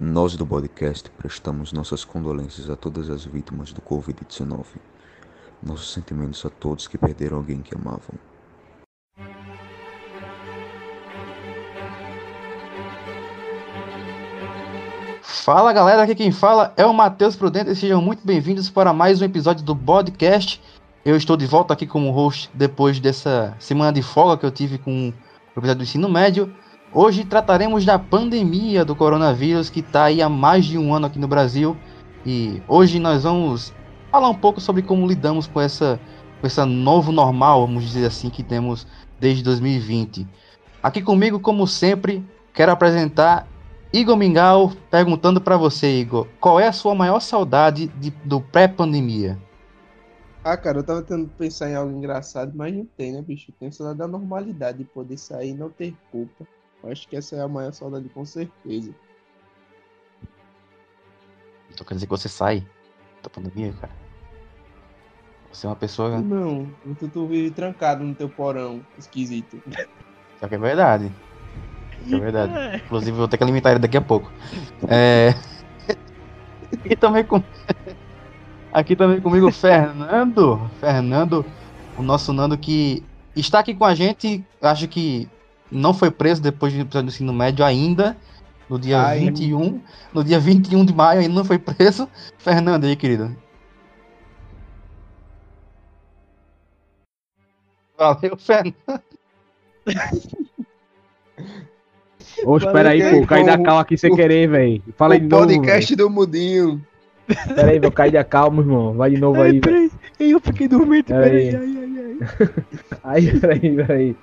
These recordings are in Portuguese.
Nós do podcast prestamos nossas condolências a todas as vítimas do Covid-19. Nossos sentimentos a todos que perderam alguém que amavam. Fala galera, aqui quem fala é o Matheus Prudente e sejam muito bem-vindos para mais um episódio do podcast. Eu estou de volta aqui como host depois dessa semana de folga que eu tive com o episódio do ensino médio. Hoje trataremos da pandemia do coronavírus que está aí há mais de um ano aqui no Brasil. E hoje nós vamos falar um pouco sobre como lidamos com essa, com essa novo normal, vamos dizer assim, que temos desde 2020. Aqui comigo, como sempre, quero apresentar Igor Mingau perguntando para você, Igor, qual é a sua maior saudade de, do pré-pandemia? Ah, cara, eu tava tentando pensar em algo engraçado, mas não tem, né, bicho? Tem saudade da normalidade, de poder sair e não ter culpa. Eu acho que essa é a maior saudade, com certeza. Então quer dizer que você sai da pandemia, cara? Você é uma pessoa. Não, tu, tu vive trancado no teu porão, esquisito. Só que é verdade. É verdade. Inclusive, vou ter que alimentar ele daqui a pouco. É... Aqui também com. Aqui também comigo o Fernando. Fernando, o nosso Nando que está aqui com a gente. Acho que não foi preso depois do episódio do ensino médio ainda. No dia Ai, 21. No dia 21 de maio ainda não foi preso. Fernando aí, querido. Valeu, Fernando. Ô, espera aí, pô, caí da calma aqui sem o- querer, velho. Fala aí de o novo. podcast do Mudinho. Espera aí, meu, caí da calma, irmão. Vai de novo aí, velho. eu fiquei dormindo, Peraí. peraí, ai, ai, ai. Aí, peraí, peraí.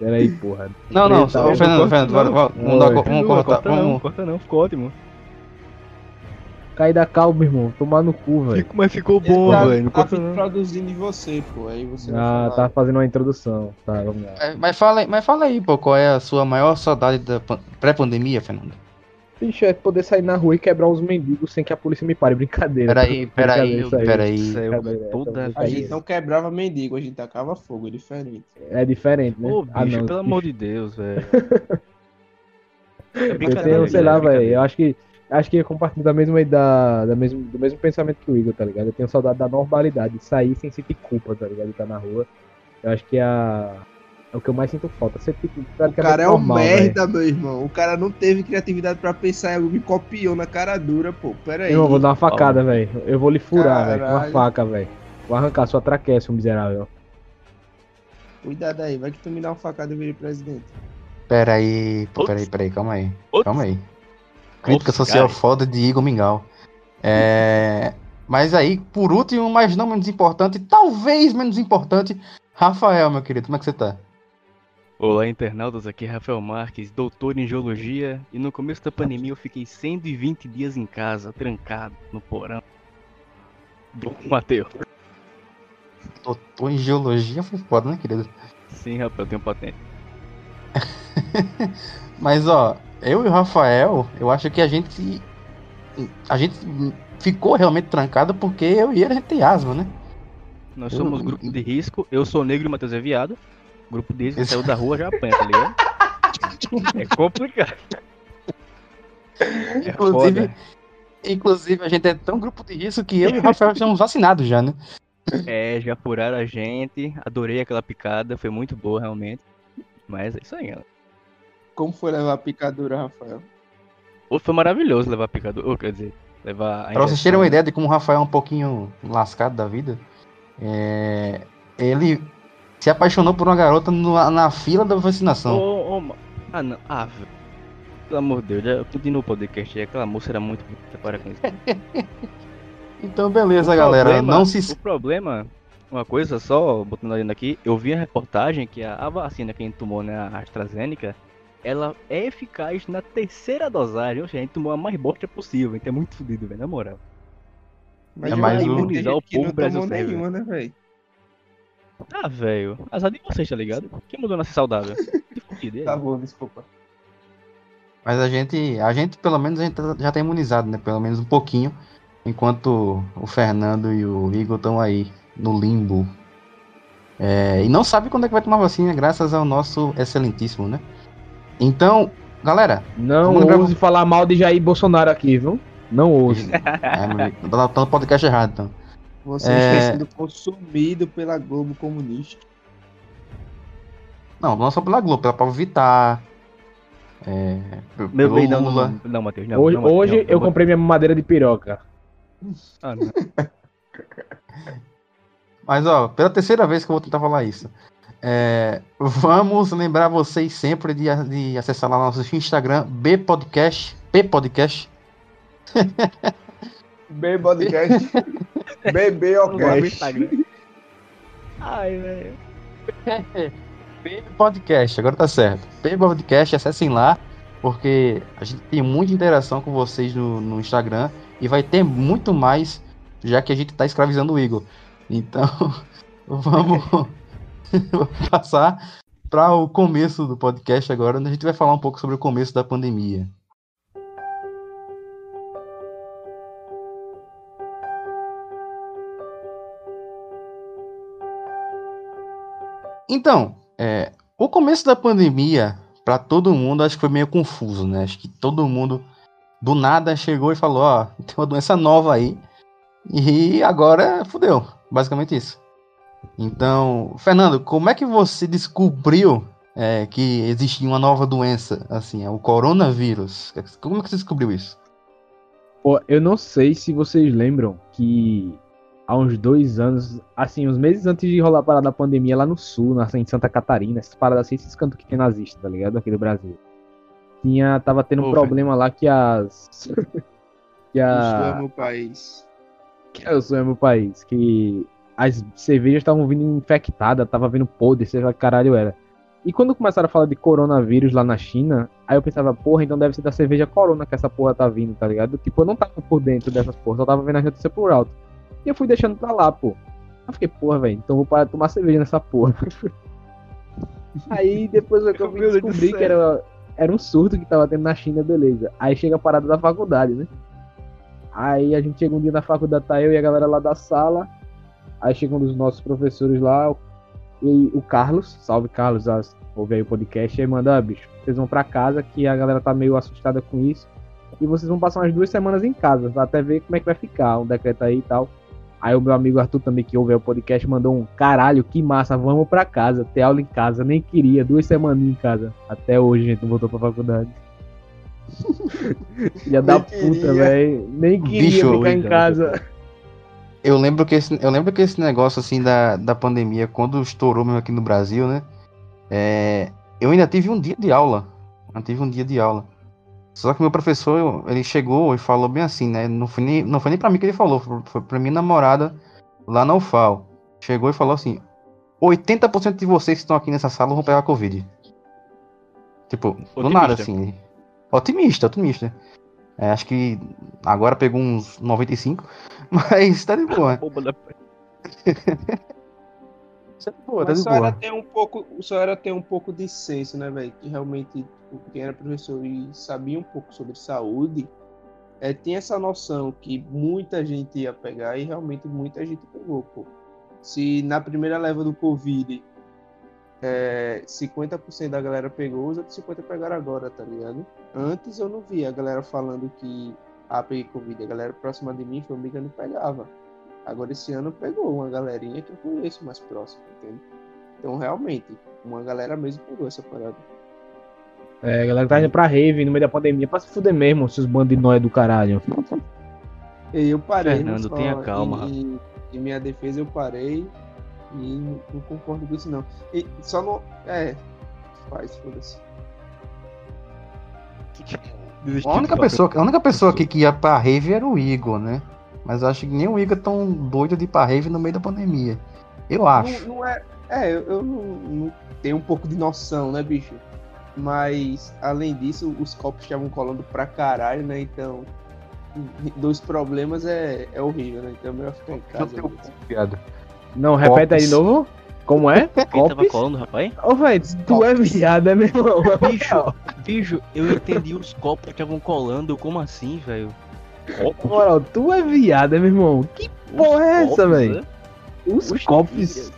Peraí, porra. Não, não, só, Fernando, Fernando, vamos, vamos, vamos, dar- Oi. vamos Não, cortar. corta não, corta não, ficou ótimo. Caí da calma, irmão. Tomar no cu, velho. Mas ficou bom, tá- velho. Não tá corta não. produzindo de você, pô. Aí você Ah, tá fazendo uma introdução. Tá, vamos lá. É, Mas fala, aí- mas fala aí, pô, qual é a sua maior saudade da pan- pré-pandemia, Fernando? Bicho, é poder sair na rua e quebrar uns mendigos sem que a polícia me pare. Brincadeira. Peraí, peraí, peraí. Toda essa A gente não quebrava mendigo, a gente tacava fogo, é diferente. É diferente, né? Ô, Ah, bicho, não, pelo amor de Deus, velho. É Eu tenho, sei lá, é velho. Eu acho que. Acho que eu compartilho da mesma, da, da mesmo, do mesmo pensamento que o Igor, tá ligado? Eu tenho saudade da normalidade, de sair sem sentir culpa, tá ligado? De estar na rua. Eu acho que é, a, é o que eu mais sinto falta. Ser tipo, O cara é um normal, merda, meu irmão. O cara não teve criatividade pra pensar em algo, me copiou na cara dura, pô. Pera aí. Eu vou dar uma facada, velho. Eu vou lhe furar, velho. Com uma faca, velho. Vou arrancar sua traqueia, seu miserável. Cuidado aí, vai que tu me dá uma facada e eu virei presidente. Peraí, pô, Ops. peraí, peraí, calma aí. Ops. Calma aí. Crítica Ops, social cara. foda de Igor Mingau. É... Mas aí, por último, mas não menos importante, talvez menos importante, Rafael, meu querido, como é que você tá? Olá, internautas, aqui é Rafael Marques, doutor em geologia, e no começo da pandemia eu fiquei 120 dias em casa, trancado, no porão. Do Matheus. Doutor em geologia foi foda, né, querido? Sim, rapaz, eu tenho patente. Mas, ó, eu e o Rafael, eu acho que a gente. A gente ficou realmente trancado porque eu e ele a gente tem asma, né? Nós Eu- somos grupo de risco, eu sou negro e o Matheus é viado. Grupo de risco, saiu da rua já apanha, tá ligado? É complicado. É Inclusive, foda. inclusive, a gente é tão grupo de risco que eu e o Rafael estamos vacinados já, né? É, já furaram a gente. Adorei aquela picada, foi muito boa realmente. Mas é isso aí, galera. Como foi levar a picadura, Rafael? Foi maravilhoso levar a picadura. Quer dizer, levar a Pra vocês terem uma né? ideia de como o Rafael é um pouquinho lascado da vida, é, ele se apaixonou por uma garota no- na fila da vacinação. ô, ô, ma- Ah, não. Ah, velho. Pelo amor de Deus, já continua o podcast aí. Aquela moça era muito bonita, para com isso. Então, beleza, O galera. problema- Não O se. problema, uma coisa só, botando ali aqui, eu vi a reportagem que a, a vacina que a gente tomou, né, a AstraZeneca, ela é eficaz na terceira dosagem, ou seja, a gente tomou a mais bosta possível, então é muito fodido, velho, na moral. Mas É mais um- Imunizar o que povo não Brasil tomou serve. nenhuma, né, velho? Ah, velho, azar de vocês, tá ligado? Quem mudou nascer saudável? Tá bom, desculpa. Mas a gente, a gente, pelo menos, a gente tá- já tá imunizado, né? Pelo menos um pouquinho. Enquanto o Fernando e o Igor estão aí no limbo. É, e não sabe quando é que vai tomar vacina, graças ao nosso excelentíssimo, né? Então, Galera, Não Vamos lembrar- ouse falar mal de Jair Bolsonaro aqui, viu? Não ouse. é, tá tá no podcast errado, então. Você É. está sendo consumido pela Globo comunista. Não, não só pela Globo, pela Pablo Vittar. É, Meu bem, não, Lula. não, não, Matheus, não. hoje não, hoje não, eu não, comprei minha madeira de piroca. Ah, não. Mas, ó, pela terceira vez que eu vou tentar falar isso. É, vamos lembrar vocês sempre de, de acessar lá nosso Instagram, B Podcast, P Podcast. B podcast. BB. Instagram. Ai, velho. Podcast, agora tá certo. P Podcast, acessem lá, porque a gente tem muita interação com vocês no, no Instagram e vai ter muito mais, já que a gente tá escravizando o Igor. Então, vamos passar para o começo do podcast agora, onde a gente vai falar um pouco sobre o começo da pandemia. Então, é, o começo da pandemia, para todo mundo, acho que foi meio confuso, né? Acho que todo mundo do nada chegou e falou: Ó, tem uma doença nova aí, e agora fudeu. Basicamente isso. Então, Fernando, como é que você descobriu é, que existia uma nova doença, assim, é o coronavírus? Como é que você descobriu isso? Pô, eu não sei se vocês lembram que há uns dois anos, assim, uns meses antes de rolar a parada da pandemia lá no sul, na, em Santa Catarina, essas paradas assim, esses cantos que tem nazista, tá ligado? Aqui do Brasil. Tinha, tava tendo um Ô, problema lá que as. que é a. meu país. Que eu sou meu país. Que as cervejas estavam vindo infectadas, tava vindo podre, sei lá que caralho era. E quando começaram a falar de coronavírus lá na China, aí eu pensava, porra, então deve ser da cerveja Corona que essa porra tá vindo, tá ligado? Tipo, eu não tava por dentro dessas porras, só tava vendo a notícia por alto. E eu fui deixando pra lá, pô. Eu fiquei, porra, velho, então eu vou parar de tomar cerveja nessa porra. aí depois eu Meu Deus do descobri que era, era um surto que tava tendo na China, beleza. Aí chega a parada da faculdade, né? Aí a gente chega um dia na faculdade, tá eu e a galera lá da sala. Aí chega um dos nossos professores lá, e o Carlos, salve Carlos, as- ouve aí o podcast, aí manda, ah, bicho, vocês vão pra casa que a galera tá meio assustada com isso. E vocês vão passar umas duas semanas em casa, até ver como é que vai ficar, um decreto aí e tal. Aí o meu amigo Arthur também, que ouve o podcast, mandou um caralho, que massa, vamos pra casa, ter aula em casa, nem queria, duas semaninhas em casa. Até hoje, gente não voltou pra faculdade. Filha da Nem puta, velho. Nem queria Bicho, ficar em então, casa. Eu lembro que esse, eu lembro que esse negócio assim da, da pandemia, quando estourou mesmo aqui no Brasil, né? é, eu ainda tive um dia de aula. Eu tive um dia de aula. Só que meu professor, ele chegou e falou bem assim, né? Não foi nem, não foi nem pra mim que ele falou, foi, pra minha namorada lá na UFAL. Chegou e falou assim: 80% de vocês que estão aqui nessa sala vão pegar Covid. Tipo, do Otimista. nada, assim. Otimista, otimista. É, acho que agora pegou uns 95, mas tá de boa. Tá de boa, tá de só era boa. ter um pouco, só era ter um pouco de senso, né, velho? Que realmente quem era professor e sabia um pouco sobre saúde, é, tinha essa noção que muita gente ia pegar e realmente muita gente pegou, pô. Se na primeira leva do Covid é, 50% da galera pegou, os outros 50% pegaram agora, tá ligado? Antes eu não via a galera falando que ah, peguei Covid, a galera próxima de mim, família, não pegava. Agora esse ano pegou uma galerinha que eu conheço mais próximo, entende? Então realmente, uma galera mesmo pegou essa parada. É, a galera tá indo pra rave no meio da pandemia pra se fuder mesmo, seus bandos de nóia do caralho. E eu parei. Fernando, só- tenha calma, Em, em- em minha defesa eu parei e não, não concordo com isso não. E só não. É. Faz, foda-se. A única, pessoa, a única pessoa aqui que ia pra rave era o Igor, né? Mas eu acho que nem o Igor é tão doido de ir pra rave no meio da pandemia. Eu acho. Não, não é. É, eu, eu não, não tenho um pouco de noção, né, bicho? Mas, além disso, os copos estavam colando pra caralho, né? Então, dois problemas é, é horrível, né? Então, é melhor ficar em casa. mesmo. Viado. Não, repete aí de Copos. novo. Como é? Quem tava Copes? colando, rapaz? Ô, velho, tu é viado, é meu irmão. Bicho, bicho, eu entendi os copos que estavam colando. Como assim, velho? Na moral, tu é viado, é meu irmão. Que porra é essa, velho? né? Os Oxe, copos.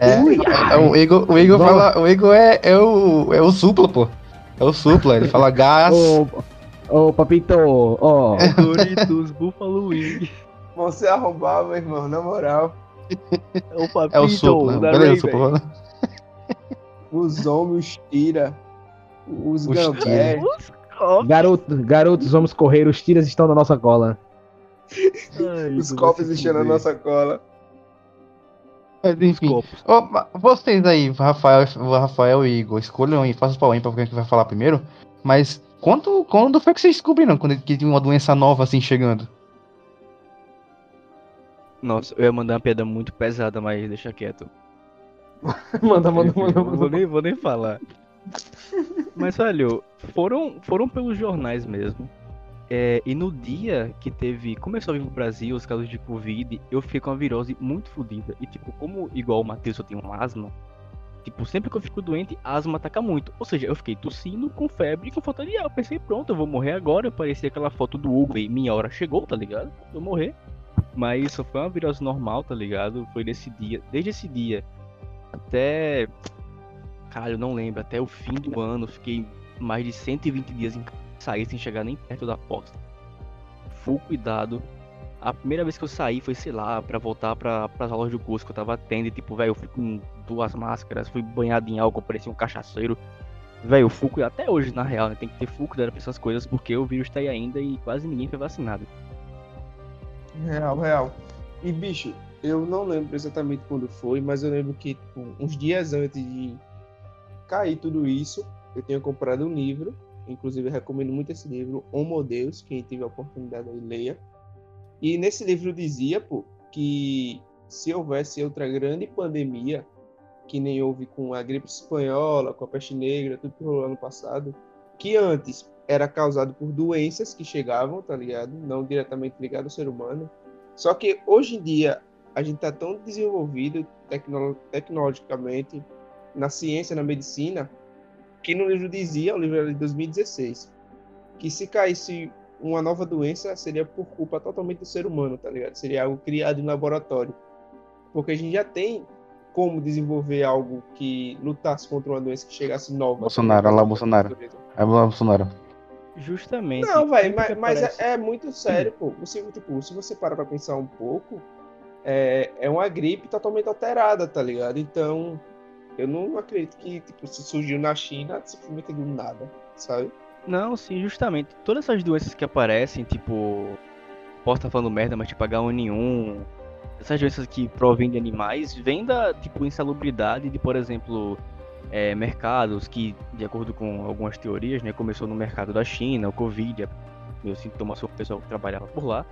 É, Ui, é, o Igor, o Igor fala. O Igor é, é, o, é o supla, pô. É o supla, ele fala gás. Ô, ô, papito, ó. Doritos, Buffalo Wing. Você arrombar, meu irmão, na moral. O papito É o supla. Beleza, supla. Os homens, os tira. Os, Os Garoto, garotos, vamos correr, os tiras estão na nossa cola. Ai, Os copos vai se enchendo a fuder. nossa cola. Mas enfim. Vocês aí, Rafael, Rafael e Igor, escolham aí, façam pra ímpar quem que vai falar primeiro. Mas quando, quando foi que vocês descobriram quando que tinha uma doença nova assim chegando? Nossa, eu ia mandar uma piada muito pesada, mas deixa quieto. manda, manda, manda, eu Vou manda. nem, vou nem falar. Mas, velho, foram, foram pelos jornais mesmo. É, e no dia que teve. Começou a vir pro Brasil os casos de Covid, eu fiquei com uma virose muito fodida. E, tipo, como igual o Matheus eu tenho um asma, tipo, sempre que eu fico doente, asma ataca muito. Ou seja, eu fiquei tossindo, com febre e com falta de ar. Eu pensei, pronto, eu vou morrer agora. Eu parecia aquela foto do Hugo e minha hora chegou, tá ligado? Eu morrer. Mas só foi uma virose normal, tá ligado? Foi nesse dia. Desde esse dia até. Caralho, não lembro. Até o fim do ano, fiquei mais de 120 dias em. Saí sem chegar nem perto da porta. Full cuidado. A primeira vez que eu saí foi, sei lá, pra voltar pra, pras aulas do curso que eu tava tendo. E, tipo, velho, eu fui com duas máscaras, fui banhado em álcool, parecia um cachaceiro. Velho, full cuidado. Até hoje, na real, né? Tem que ter full cuidado pra essas coisas, porque o vírus tá aí ainda e quase ninguém foi vacinado. Real, real. E, bicho, eu não lembro exatamente quando foi, mas eu lembro que tipo, uns dias antes de cair tudo isso, eu tinha comprado um livro. Inclusive, recomendo muito esse livro, Homo Deus. Quem tiver a oportunidade aí, leia. E nesse livro dizia, pô, que se houvesse outra grande pandemia, que nem houve com a gripe espanhola, com a peste negra, tudo que rolou ano passado, que antes era causado por doenças que chegavam, tá ligado? Não diretamente ligado ao ser humano. Só que hoje em dia a gente tá tão desenvolvido tecno tecnologicamente na ciência, na medicina, que no livro dizia, o livro era de 2016, que se caísse uma nova doença seria por culpa totalmente do ser humano, tá ligado? Seria algo criado em laboratório. Porque a gente já tem como desenvolver algo que lutasse contra uma doença que chegasse nova. Bolsonaro, olha lá o Bolsonaro. É o Bolsonaro. Justamente. Não, velho, mas, mas é, é muito sério, pô. Você, tipo, se você parar pra pensar um pouco, é, é uma gripe totalmente alterada, tá ligado? Então, eu não acredito que, tipo, se surgiu na China, simplesmente do nada, sabe? Não, sim, justamente. Todas essas doenças que aparecem, tipo. Posso estar falando merda, mas tipo H1N1. Essas doenças que provêm de animais vêm da, tipo, insalubridade de, por exemplo, é, mercados que, de acordo com algumas teorias, né, começou no mercado da China, o Covid, meu sintoma foi o pessoal que trabalhava por lá.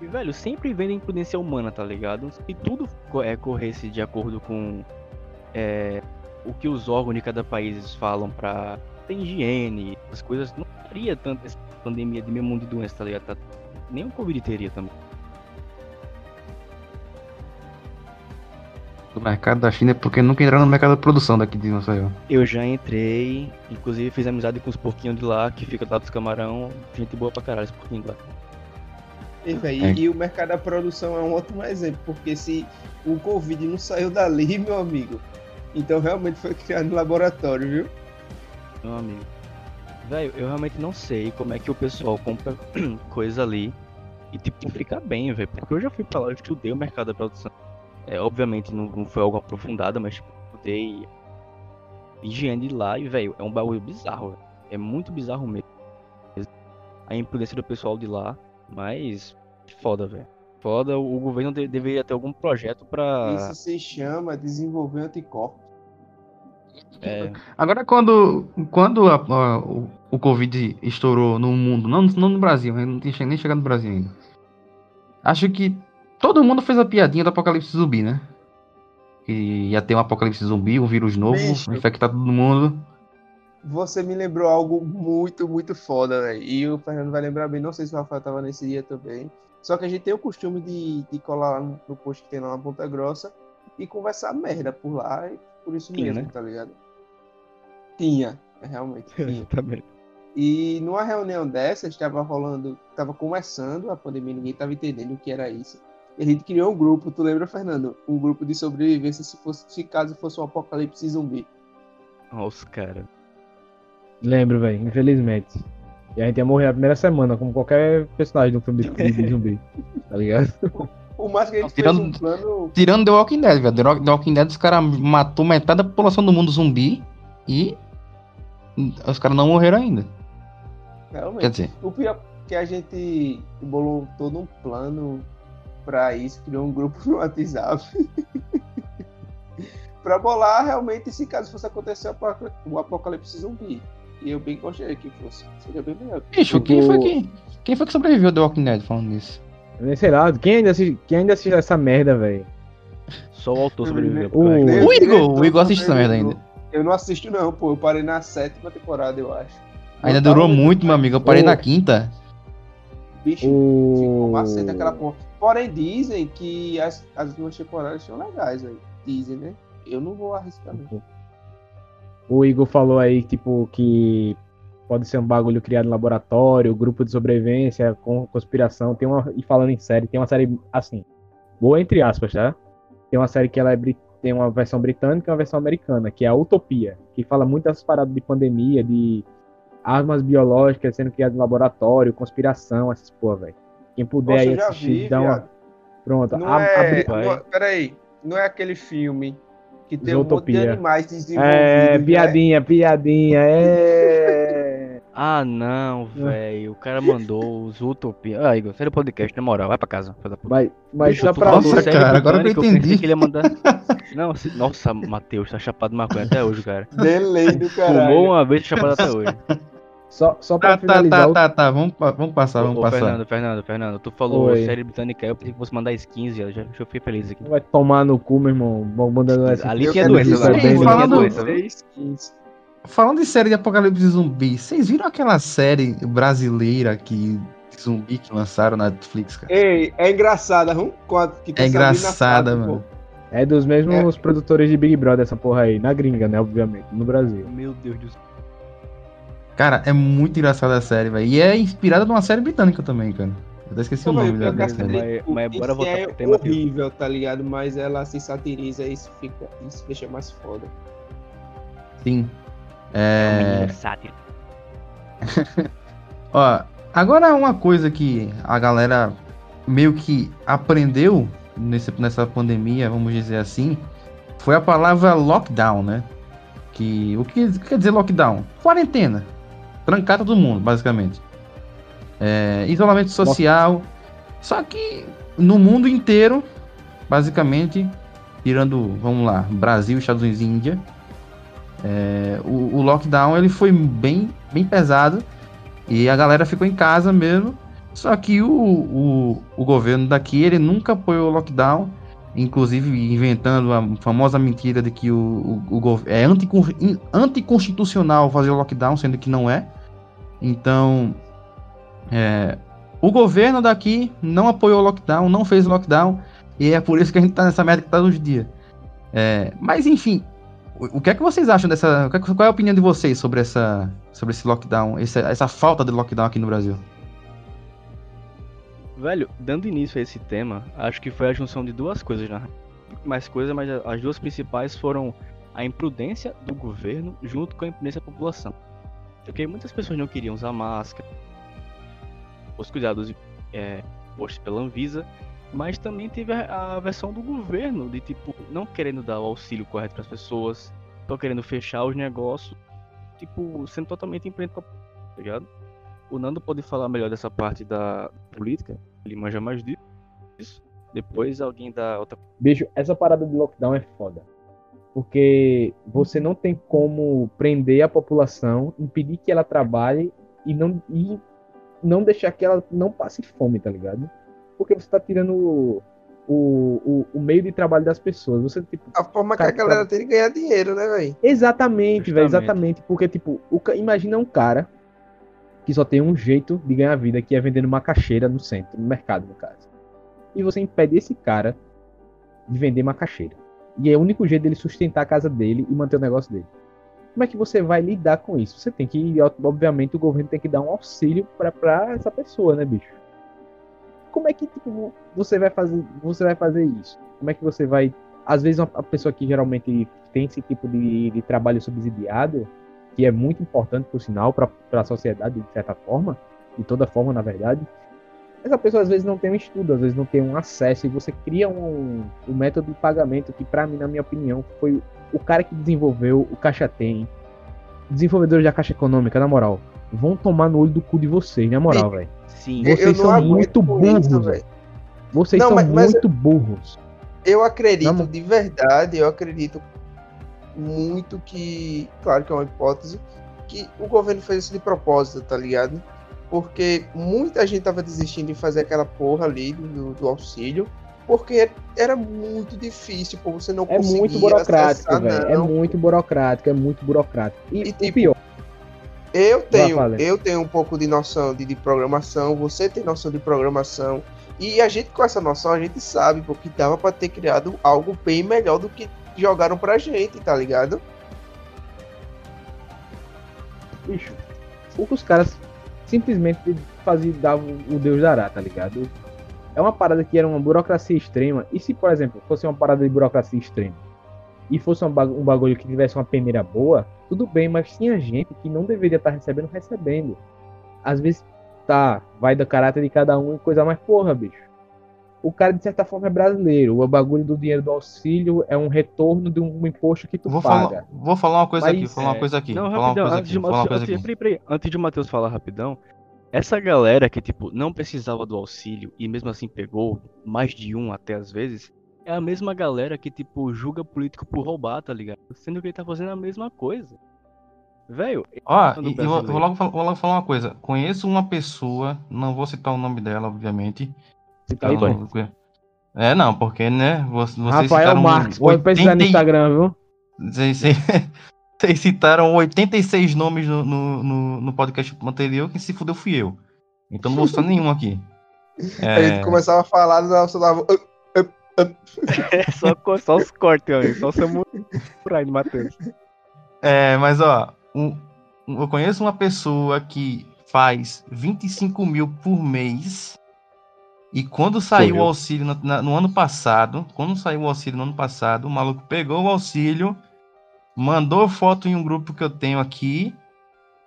E, velho, sempre vem da imprudência humana, tá ligado? Se tudo é, corresse de acordo com é, o que os órgãos de cada país falam pra ter higiene, as coisas, não teria tanta essa pandemia de mesmo mundo de doença, tá ligado? Tá- Nem o Covid teria também. Do mercado da China é porque nunca entraram no mercado de produção daqui de Maceió. Eu já entrei, inclusive fiz amizade com os porquinhos de lá, que fica lá dos camarão, gente boa pra caralho, os porquinhos de lá. E, véi, É. e o mercado da produção é um ótimo exemplo, porque se o Covid não saiu dali, meu amigo, então realmente foi criado no laboratório, viu? Meu amigo. Velho, eu realmente não sei como é que o pessoal compra coisa ali e, tipo, fica bem, velho. Porque eu já fui pra lá, eu estudei o mercado da produção. É, obviamente não, não foi algo aprofundado, mas, tipo, estudei higiene de lá e, velho, é um bagulho bizarro, velho. É muito bizarro mesmo. A imprudência do pessoal de lá, mas foda, velho. Foda, o governo de- deveria ter algum projeto pra. Isso se chama desenvolver anticorpos. É, Agora, quando, quando a- a- o, o Covid estourou no mundo, não, não no Brasil, né? não tinha nem chegado no Brasil ainda. Acho que todo mundo fez a piadinha do apocalipse zumbi, né? Que ia ter um apocalipse zumbi, um vírus novo, Bicho. infectar todo mundo. Você me lembrou algo muito, muito foda, velho. E o Fernando vai lembrar bem, não sei se o Rafael tava nesse dia também. Só que a gente tem o costume de, de colar lá no, no post que tem lá na Ponta Grossa e conversar merda por lá, e por isso Tinha, mesmo, né? tá ligado? Tinha, realmente tinha. exatamente. E numa reunião dessa, estava rolando, estava começando a pandemia, ninguém estava entendendo o que era isso. E a gente criou um grupo, tu lembra, Fernando? Um grupo de sobrevivência se, fosse, se caso fosse um apocalipse zumbi. Olha os caras. Lembro, velho, infelizmente. E a gente ia morrer na primeira semana, como qualquer personagem do filme de, de zumbi. Tá ligado? O mais que a gente Tirando- fez um plano. Tirando The Walking Dead, velho. The Walking Dead, os caras matou metade da população do mundo zumbi e os caras não morreram ainda. Realmente. Quer dizer, O pior é que a gente bolou todo um plano pra isso, criou um grupo no WhatsApp. pra bolar realmente se caso fosse acontecer o apoca- o apocalipse zumbi. E eu bem gostaria que fosse. Seria bem melhor. bicho, quem foi que. Quem foi que sobreviveu The Walking Dead falando nisso? Eu nem sei lá, quem ainda assiste, quem ainda assiste essa merda, velho? Só o autor sobreviveu. O- Igor, o Igor assiste essa merda ainda. Eu não assisto não, pô. Eu parei na sétima temporada, eu acho. Ainda Eu durou muito, meu amigo. Eu parei O- na quinta. Bicho, ficou O. macete aquela porra. Porém, dizem que as, as duas temporadas são legais, velho. Dizem, né? Eu não vou arriscar, não. O Igor falou aí, tipo, que pode ser um bagulho criado em laboratório, grupo de sobrevivência, com conspiração. Tem uma. E falando em série, tem uma série assim. Boa entre aspas, tá? Tem uma série que ela é tem uma versão britânica e uma versão americana, que é a Utopia, que fala muito dessas paradas de pandemia, de armas biológicas sendo criadas em laboratório, conspiração, essas porra, velho. Quem puder Poxa, aí assistir, vi, dá uma. viado. Pronto. Não a- a é, Vai. não, peraí, não é aquele filme que tem um monte de Zootopia. animais desenvolvidos. É, né? piadinha, piadinha, é. Ah, não, velho. O cara mandou os Utopia. Ah, Igor, sério podcast, na moral, vai pra casa. Mas, mas Bicho, tu pra. Nossa, cara, agora eu entendi. pensei que ele ia mandar... Não, se- nossa, Matheus, tá chapado de maconha até hoje, cara. Delay do Fumou caralho. uma vez, tá chapado até hoje. Só, só pra Tá, tá, finalizar, tá, o- tá, tá. Vamos, vamos passar, vamos Ô, passar. Fernando, Fernando, Fernando, tu falou Oi. série britânica, eu pensei que fosse mandar skins, já, já eu fiquei feliz aqui. vai tomar no cu, meu irmão. Mandando essa. Ali Eu tinha quero doença, dizer, velho. Ali tinha doença, skins. Falando de série de apocalipse zumbi, vocês viram aquela série brasileira que de zumbi que lançaram na Netflix, cara? Ei, é engraçada, tem É engraçada, mano. É dos mesmos produtores de Big Brother, essa porra aí. Na gringa, né? Obviamente. No Brasil. Meu Deus do céu. Cara, é muito engraçada a série, velho. E é inspirada numa série britânica também, cara. Eu até esqueci Pô, o nome velho, da, série. Mas- mas em bora voltar é pro tema, Pio. horrível, tá ligado? Mas ela se satiriza e isso fica, isso deixa mais foda. Sim. É... Sátira. Ó, agora uma coisa que a galera meio que aprendeu nesse, nessa pandemia, vamos dizer assim, foi a palavra lockdown, né? Que o que quer dizer lockdown? Quarentena. Trancar todo mundo, basicamente. É, isolamento social. Só que no mundo inteiro, basicamente, tirando, vamos lá, Brasil, Estados Unidos e Índia, é, o, o lockdown ele foi bem, bem pesado. E a galera ficou em casa mesmo. Só que o, o, o governo daqui, ele nunca apoiou o lockdown. Inclusive inventando a famosa mentira de que o, o, o é anticonstitucional fazer o lockdown, sendo que não é. Então, é, o governo daqui não apoiou o lockdown, não fez o lockdown. E é por isso que a gente tá nessa merda que tá hoje em dia. É, mas enfim, o, que é que vocês acham dessa. é Qual é a opinião de vocês sobre essa, sobre esse lockdown, essa, essa falta de lockdown aqui no Brasil? Velho, dando início a esse tema, acho que foi a junção de duas coisas, né? Mais coisas, mas as duas principais foram a imprudência do governo junto com a imprudência da população. Porque muitas pessoas não queriam usar máscara, os cuidados é, postos pela Anvisa, mas também teve a, a versão do governo de tipo não querendo dar o auxílio correto para as pessoas, só querendo fechar os negócios, tipo sendo totalmente a tá ligado? O Nando pode falar melhor dessa parte da política, ele manja mais disso. Depois alguém da outra. Bicho, essa parada de lockdown é foda. Porque você não tem como prender a população, impedir que ela trabalhe e não, e não deixar que ela não passe fome, tá ligado? Porque você tá tirando o, o, o, o meio de trabalho das pessoas. Você, tipo, A forma que a galera tem de ganhar dinheiro, né, velho? Exatamente, velho, exatamente. Porque, tipo, o imagina um cara que só tem um jeito de ganhar vida, que é vendendo macaxeira no centro, no mercado, no caso. E você impede esse cara de vender macaxeira. E é o único jeito dele sustentar a casa dele e manter o negócio dele. Como é que você vai lidar com isso? Você tem que, obviamente, o governo tem que dar um auxílio pra essa pessoa, né, bicho? Como é que tipo, você vai fazer, você vai fazer isso? Como é que você vai às vezes uma- a pessoa que geralmente tem esse tipo de, de trabalho subsidiado, que é muito importante, por sinal, para a sociedade, de certa forma, de toda forma, na verdade, essa pessoa às vezes não tem um estudo, às vezes não tem um acesso, e você cria um, um método de pagamento que, para mim, na minha opinião, foi o cara que desenvolveu o Caixa Tem, desenvolvedores da Caixa Econômica, na moral, vão tomar no olho do cu de vocês, na moral, velho. Sim. Eu Vocês não são muito burros, velho. Vocês Não, são mas- mas- muito burros. Eu acredito, Vamos. de verdade, eu acredito muito que, claro que é uma hipótese, que o governo fez isso de propósito, tá ligado? Porque muita gente tava desistindo de fazer aquela porra ali do, do auxílio, porque era muito difícil, pô, você não É conseguia muito burocrático, acessar, velho. É não. muito burocrático, é muito burocrático. E, E, o tipo, pior, Eu tenho, eu tenho um pouco de noção de, de programação, você tem noção de programação, e a gente com essa noção, a gente sabe, porque dava pra ter criado algo bem melhor do que jogaram pra gente, tá ligado? bicho, o que os caras simplesmente faziam, davam o Deus dará, tá ligado? É uma parada que era uma burocracia extrema. E se, por exemplo, fosse uma parada de burocracia extrema e fosse um bagu- um bagulho que tivesse uma peneira boa, tudo bem, mas tinha gente que não deveria estar recebendo, recebendo. Às vezes, tá, vai do caráter de cada um e coisa mais porra, bicho. O cara, de certa forma, é brasileiro. O bagulho do dinheiro do auxílio é um retorno de um imposto que tu Vou paga. falar, vou falar uma coisa Mas, aqui, vou falar uma é, coisa aqui. Não, vou falar uma rapidão, coisa antes aqui, de, uma antes, aqui. peraí, peraí, antes de o Matheus falar rapidão, essa galera que, tipo, não precisava do auxílio e mesmo assim pegou, mais de um até às vezes, é a mesma galera que, tipo, julga político por roubar, tá ligado? Sendo que ele tá fazendo a mesma coisa. Velho, Ó, do e, e vou, logo, vou logo falar uma coisa. Conheço uma pessoa, não vou citar o nome dela, obviamente. Tá Ela pai? não- É, não, porque, né, vo- vocês Rafael Marques, pode pesquisar no 80 Instagram, viu? Vocês, vocês- vocês citaram 86 nomes no, no, no, no podcast anterior, quem se fudeu fui eu. Então não vou citar nenhum aqui. A É, gente começava a falar, nós só dava. É só, só os cortes, amigo. Só o samurai do Matheus. é, mas ó, um- um- eu conheço uma pessoa que faz 25 mil por mês. E quando saiu o auxílio na- na- no ano passado, quando saiu o auxílio no ano passado, o maluco pegou o auxílio, mandou foto em um grupo que eu tenho aqui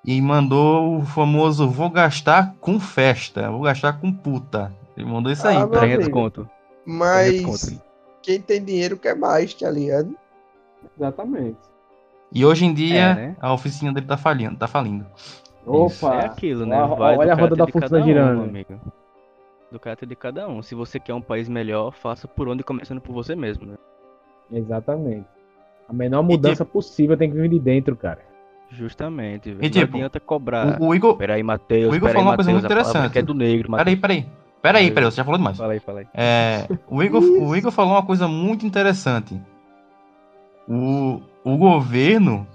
e mandou o famoso vou gastar com festa, vou gastar com puta. Ele mandou isso aí. Ah, pra- meu 300 amigo. conto. 300 Mas conto. quem tem dinheiro quer mais, tá ligado? Exatamente. E hoje em dia É, né? a oficina dele tá falindo, tá falindo. Opa! É aquilo, né? Olha- Vai olha a roda da de fortuna um, girando. amigo. Do caráter de cada um. Se você quer um país melhor, faça por onde, começando por você mesmo, né? Exatamente. A menor mudança possível tem que vir de dentro, cara. Justamente, velho. E, Não tipo, adianta cobrar. O, o Igor. Peraí, Matheus. o Igor falou uma coisa muito interessante. Que é do negro, Matheus. Peraí, peraí. Peraí, peraí, você já falou demais. Fala aí, fala aí. É, o, Igor, o Igor falou uma coisa muito interessante. O, o governo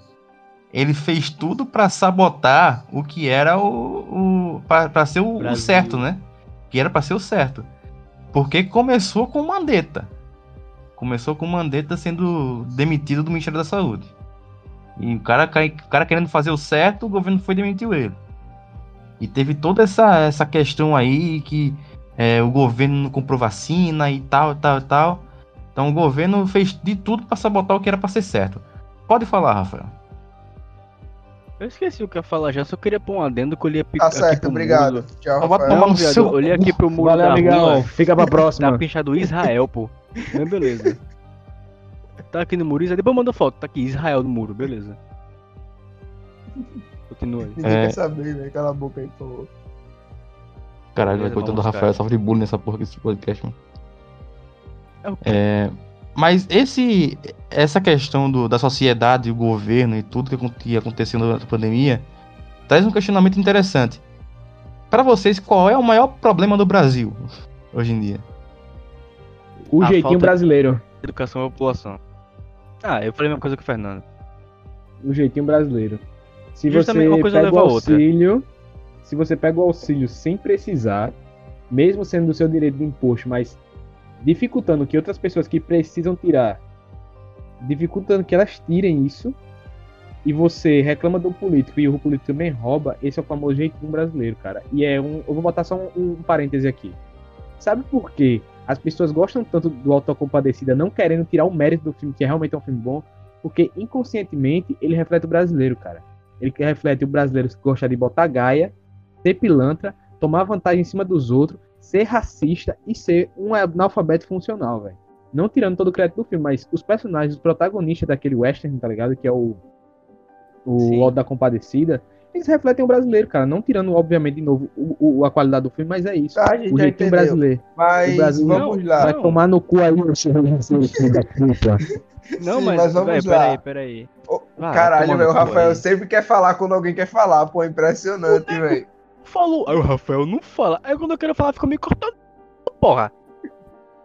ele fez tudo pra sabotar o que era o, o para ser o, o certo, né? Que era pra ser o certo. Porque começou com o Mandetta. Começou com o Mandetta sendo demitido do Ministério da Saúde. E o cara, o cara querendo fazer o certo, o governo foi e demitiu ele. E teve toda essa, essa questão aí que é, o governo não comprou vacina e tal, tal, tal. Então o governo fez de tudo pra sabotar o que era pra ser certo. Pode falar, Rafael. Eu esqueci o que eu ia falar já, só queria pôr um adendo que eu olhei aqui Tá certo, obrigado. muro. Tchau, Rafael. tomar no seu eu olhei aqui pro muro Valeu, da amigão. rua, Fica pra tá próxima. pinchado Israel, pô. Mas beleza. Tá aqui no muro, Israel. depois manda foto, tá aqui, Israel no muro, beleza. Continua aí. Ninguém É. quer saber, velho. Cala a boca aí, por favor. Caralho, Beleza, coitado do Rafael, cara. sofre bullying nessa porra desse podcast, mano. É o quê? É, mas esse, essa questão do, da sociedade, o governo e tudo que acon- que aconteceu durante a pandemia traz um questionamento interessante. Pra vocês, qual é o maior problema do Brasil hoje em dia? O A jeitinho brasileiro. Educação e população. Ah, eu falei a mesma coisa que o Fernando. O jeitinho brasileiro. Se você Justamente uma coisa pega o leva outra. auxílio, se você pega o auxílio sem precisar, mesmo sendo do seu direito de imposto, mas dificultando que outras pessoas que precisam tirar, dificultando que elas tirem isso, e você reclama do político e o político também rouba, esse é o famoso jeitinho brasileiro, cara. E é um. Eu vou botar só um, um parêntese aqui. Sabe por quê? As pessoas gostam tanto do Autocompadecida, não querendo tirar o mérito do filme, que realmente é um filme bom, porque inconscientemente ele reflete o brasileiro, cara. Ele reflete o brasileiro que gosta de botar gaia, ser pilantra, tomar vantagem em cima dos outros, ser racista e ser um analfabeto funcional, velho. Não tirando todo o crédito do filme, mas os personagens, os protagonistas daquele western, tá ligado? Que é o. O. Alto da Compadecida. Eles refletem o brasileiro, cara. Não tirando, obviamente, de novo, o, o- a qualidade do filme, mas é isso. Tá, a gente o entendeu. brasileiro. Mas O Brasil- vamos lá. Vai tomar no cu aí, o da puta. Não, Sim, mas, mas vamos véi, lá. peraí, peraí. Ô, Vai, Caralho, velho, o Rafael aí. sempre quer falar quando alguém quer falar, pô, é impressionante, velho. Falou. Aí o Rafael não fala. Aí quando eu quero falar, fica me cortando. Porra.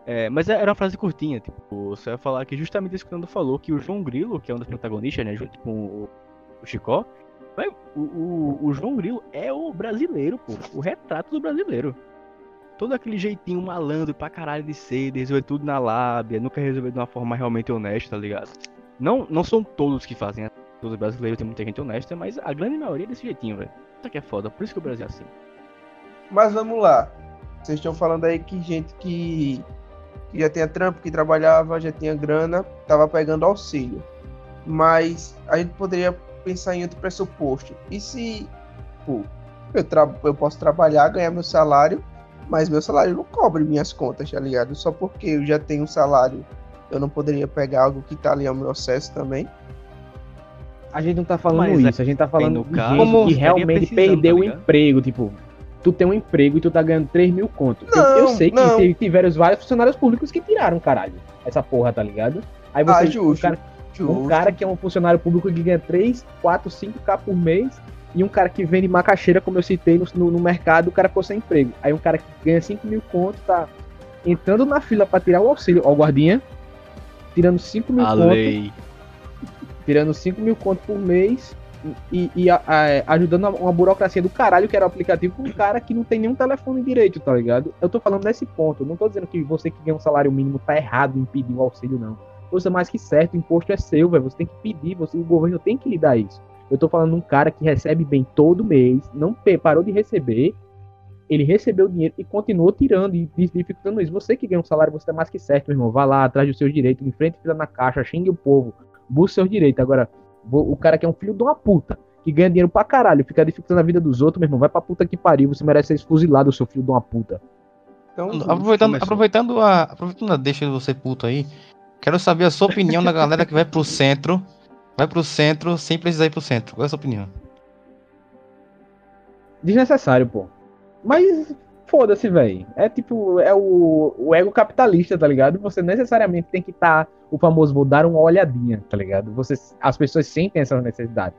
É, mas era uma frase curtinha, tipo, você vai falar que justamente isso que o Nando falou, que o João Grilo, que é um dos protagonistas, né, junto com o, o Chicó, véi, o, o, o João Grilo é o brasileiro, pô, o retrato do brasileiro. Todo aquele jeitinho malandro pra caralho de ser, de resolver tudo na lábia, nunca resolver de uma forma realmente honesta, tá ligado? Não, não são todos que fazem, né? Todos os brasileiros tem muita gente honesta, mas a grande maioria é desse jeitinho, velho. Isso aqui é foda, por isso que o Brasil é assim. Mas vamos lá. Vocês estão falando aí que gente que, que já tinha trampo, que trabalhava, já tinha grana, tava pegando auxílio. Mas a gente poderia pensar em outro pressuposto. E se pô, eu, eu posso trabalhar, ganhar meu salário, mas meu salário não cobre minhas contas, tá ligado? Só porque eu já tenho um salário, eu não poderia pegar algo que tá ali ao meu acesso também. A gente não tá falando Mas é- isso, a gente tá falando caso, gente estaria que realmente perdeu tá o emprego, tipo, tu tem um emprego e tu tá ganhando 3 mil conto. Eu- eu, Não, sei que não. teve- tiveram vários funcionários públicos que tiraram, caralho, essa porra, tá ligado? Aí Ah, você, um justo. cara, um cara que é um funcionário público que ganha 3, 4, 5k por mês e um cara que vende macaxeira, como eu citei no, no, no mercado, o cara ficou sem emprego. Aí um cara que ganha 5 mil conto tá entrando na fila pra tirar o auxílio, ó o guardinha, tirando 5 mil A conto lei. Tirando 5 mil conto por mês e, e a- a- ajudando a- uma burocracia do caralho que era o aplicativo com um cara que não tem nenhum telefone direito, tá ligado? Eu tô falando desse ponto. Não tô dizendo que você que ganha um salário mínimo tá errado em pedir o auxílio, não. Você é mais que certo, o imposto é seu, velho. Você tem que pedir, você, o governo tem que lhe dar isso. Eu tô falando de um cara que recebe bem todo mês, não parou de receber, ele recebeu o dinheiro e continuou tirando e dificultando isso. Você que ganha um salário, você tá mais que certo, meu irmão. Vá lá atrás dos seus direitos, enfrente fila na caixa, xingue o povo, busque seus direitos. Agora, o cara que é um filho de uma puta, que ganha dinheiro pra caralho, fica dificultando a vida dos outros, meu irmão, vai pra puta que pariu, você merece ser fuzilado, seu filho de uma puta. Então, Aproveitando, começou. aproveitando a. Aproveitando a deixa de você puto aí, quero saber a sua opinião da galera que vai pro centro. Vai pro centro sem precisar ir pro centro. Qual é a sua opinião? Desnecessário, pô. Mas foda-se, velho. É tipo, é o, o ego capitalista, tá ligado? Você necessariamente tem que estar, o famoso, vou dar uma olhadinha, tá ligado? Você, as pessoas sentem essa necessidade.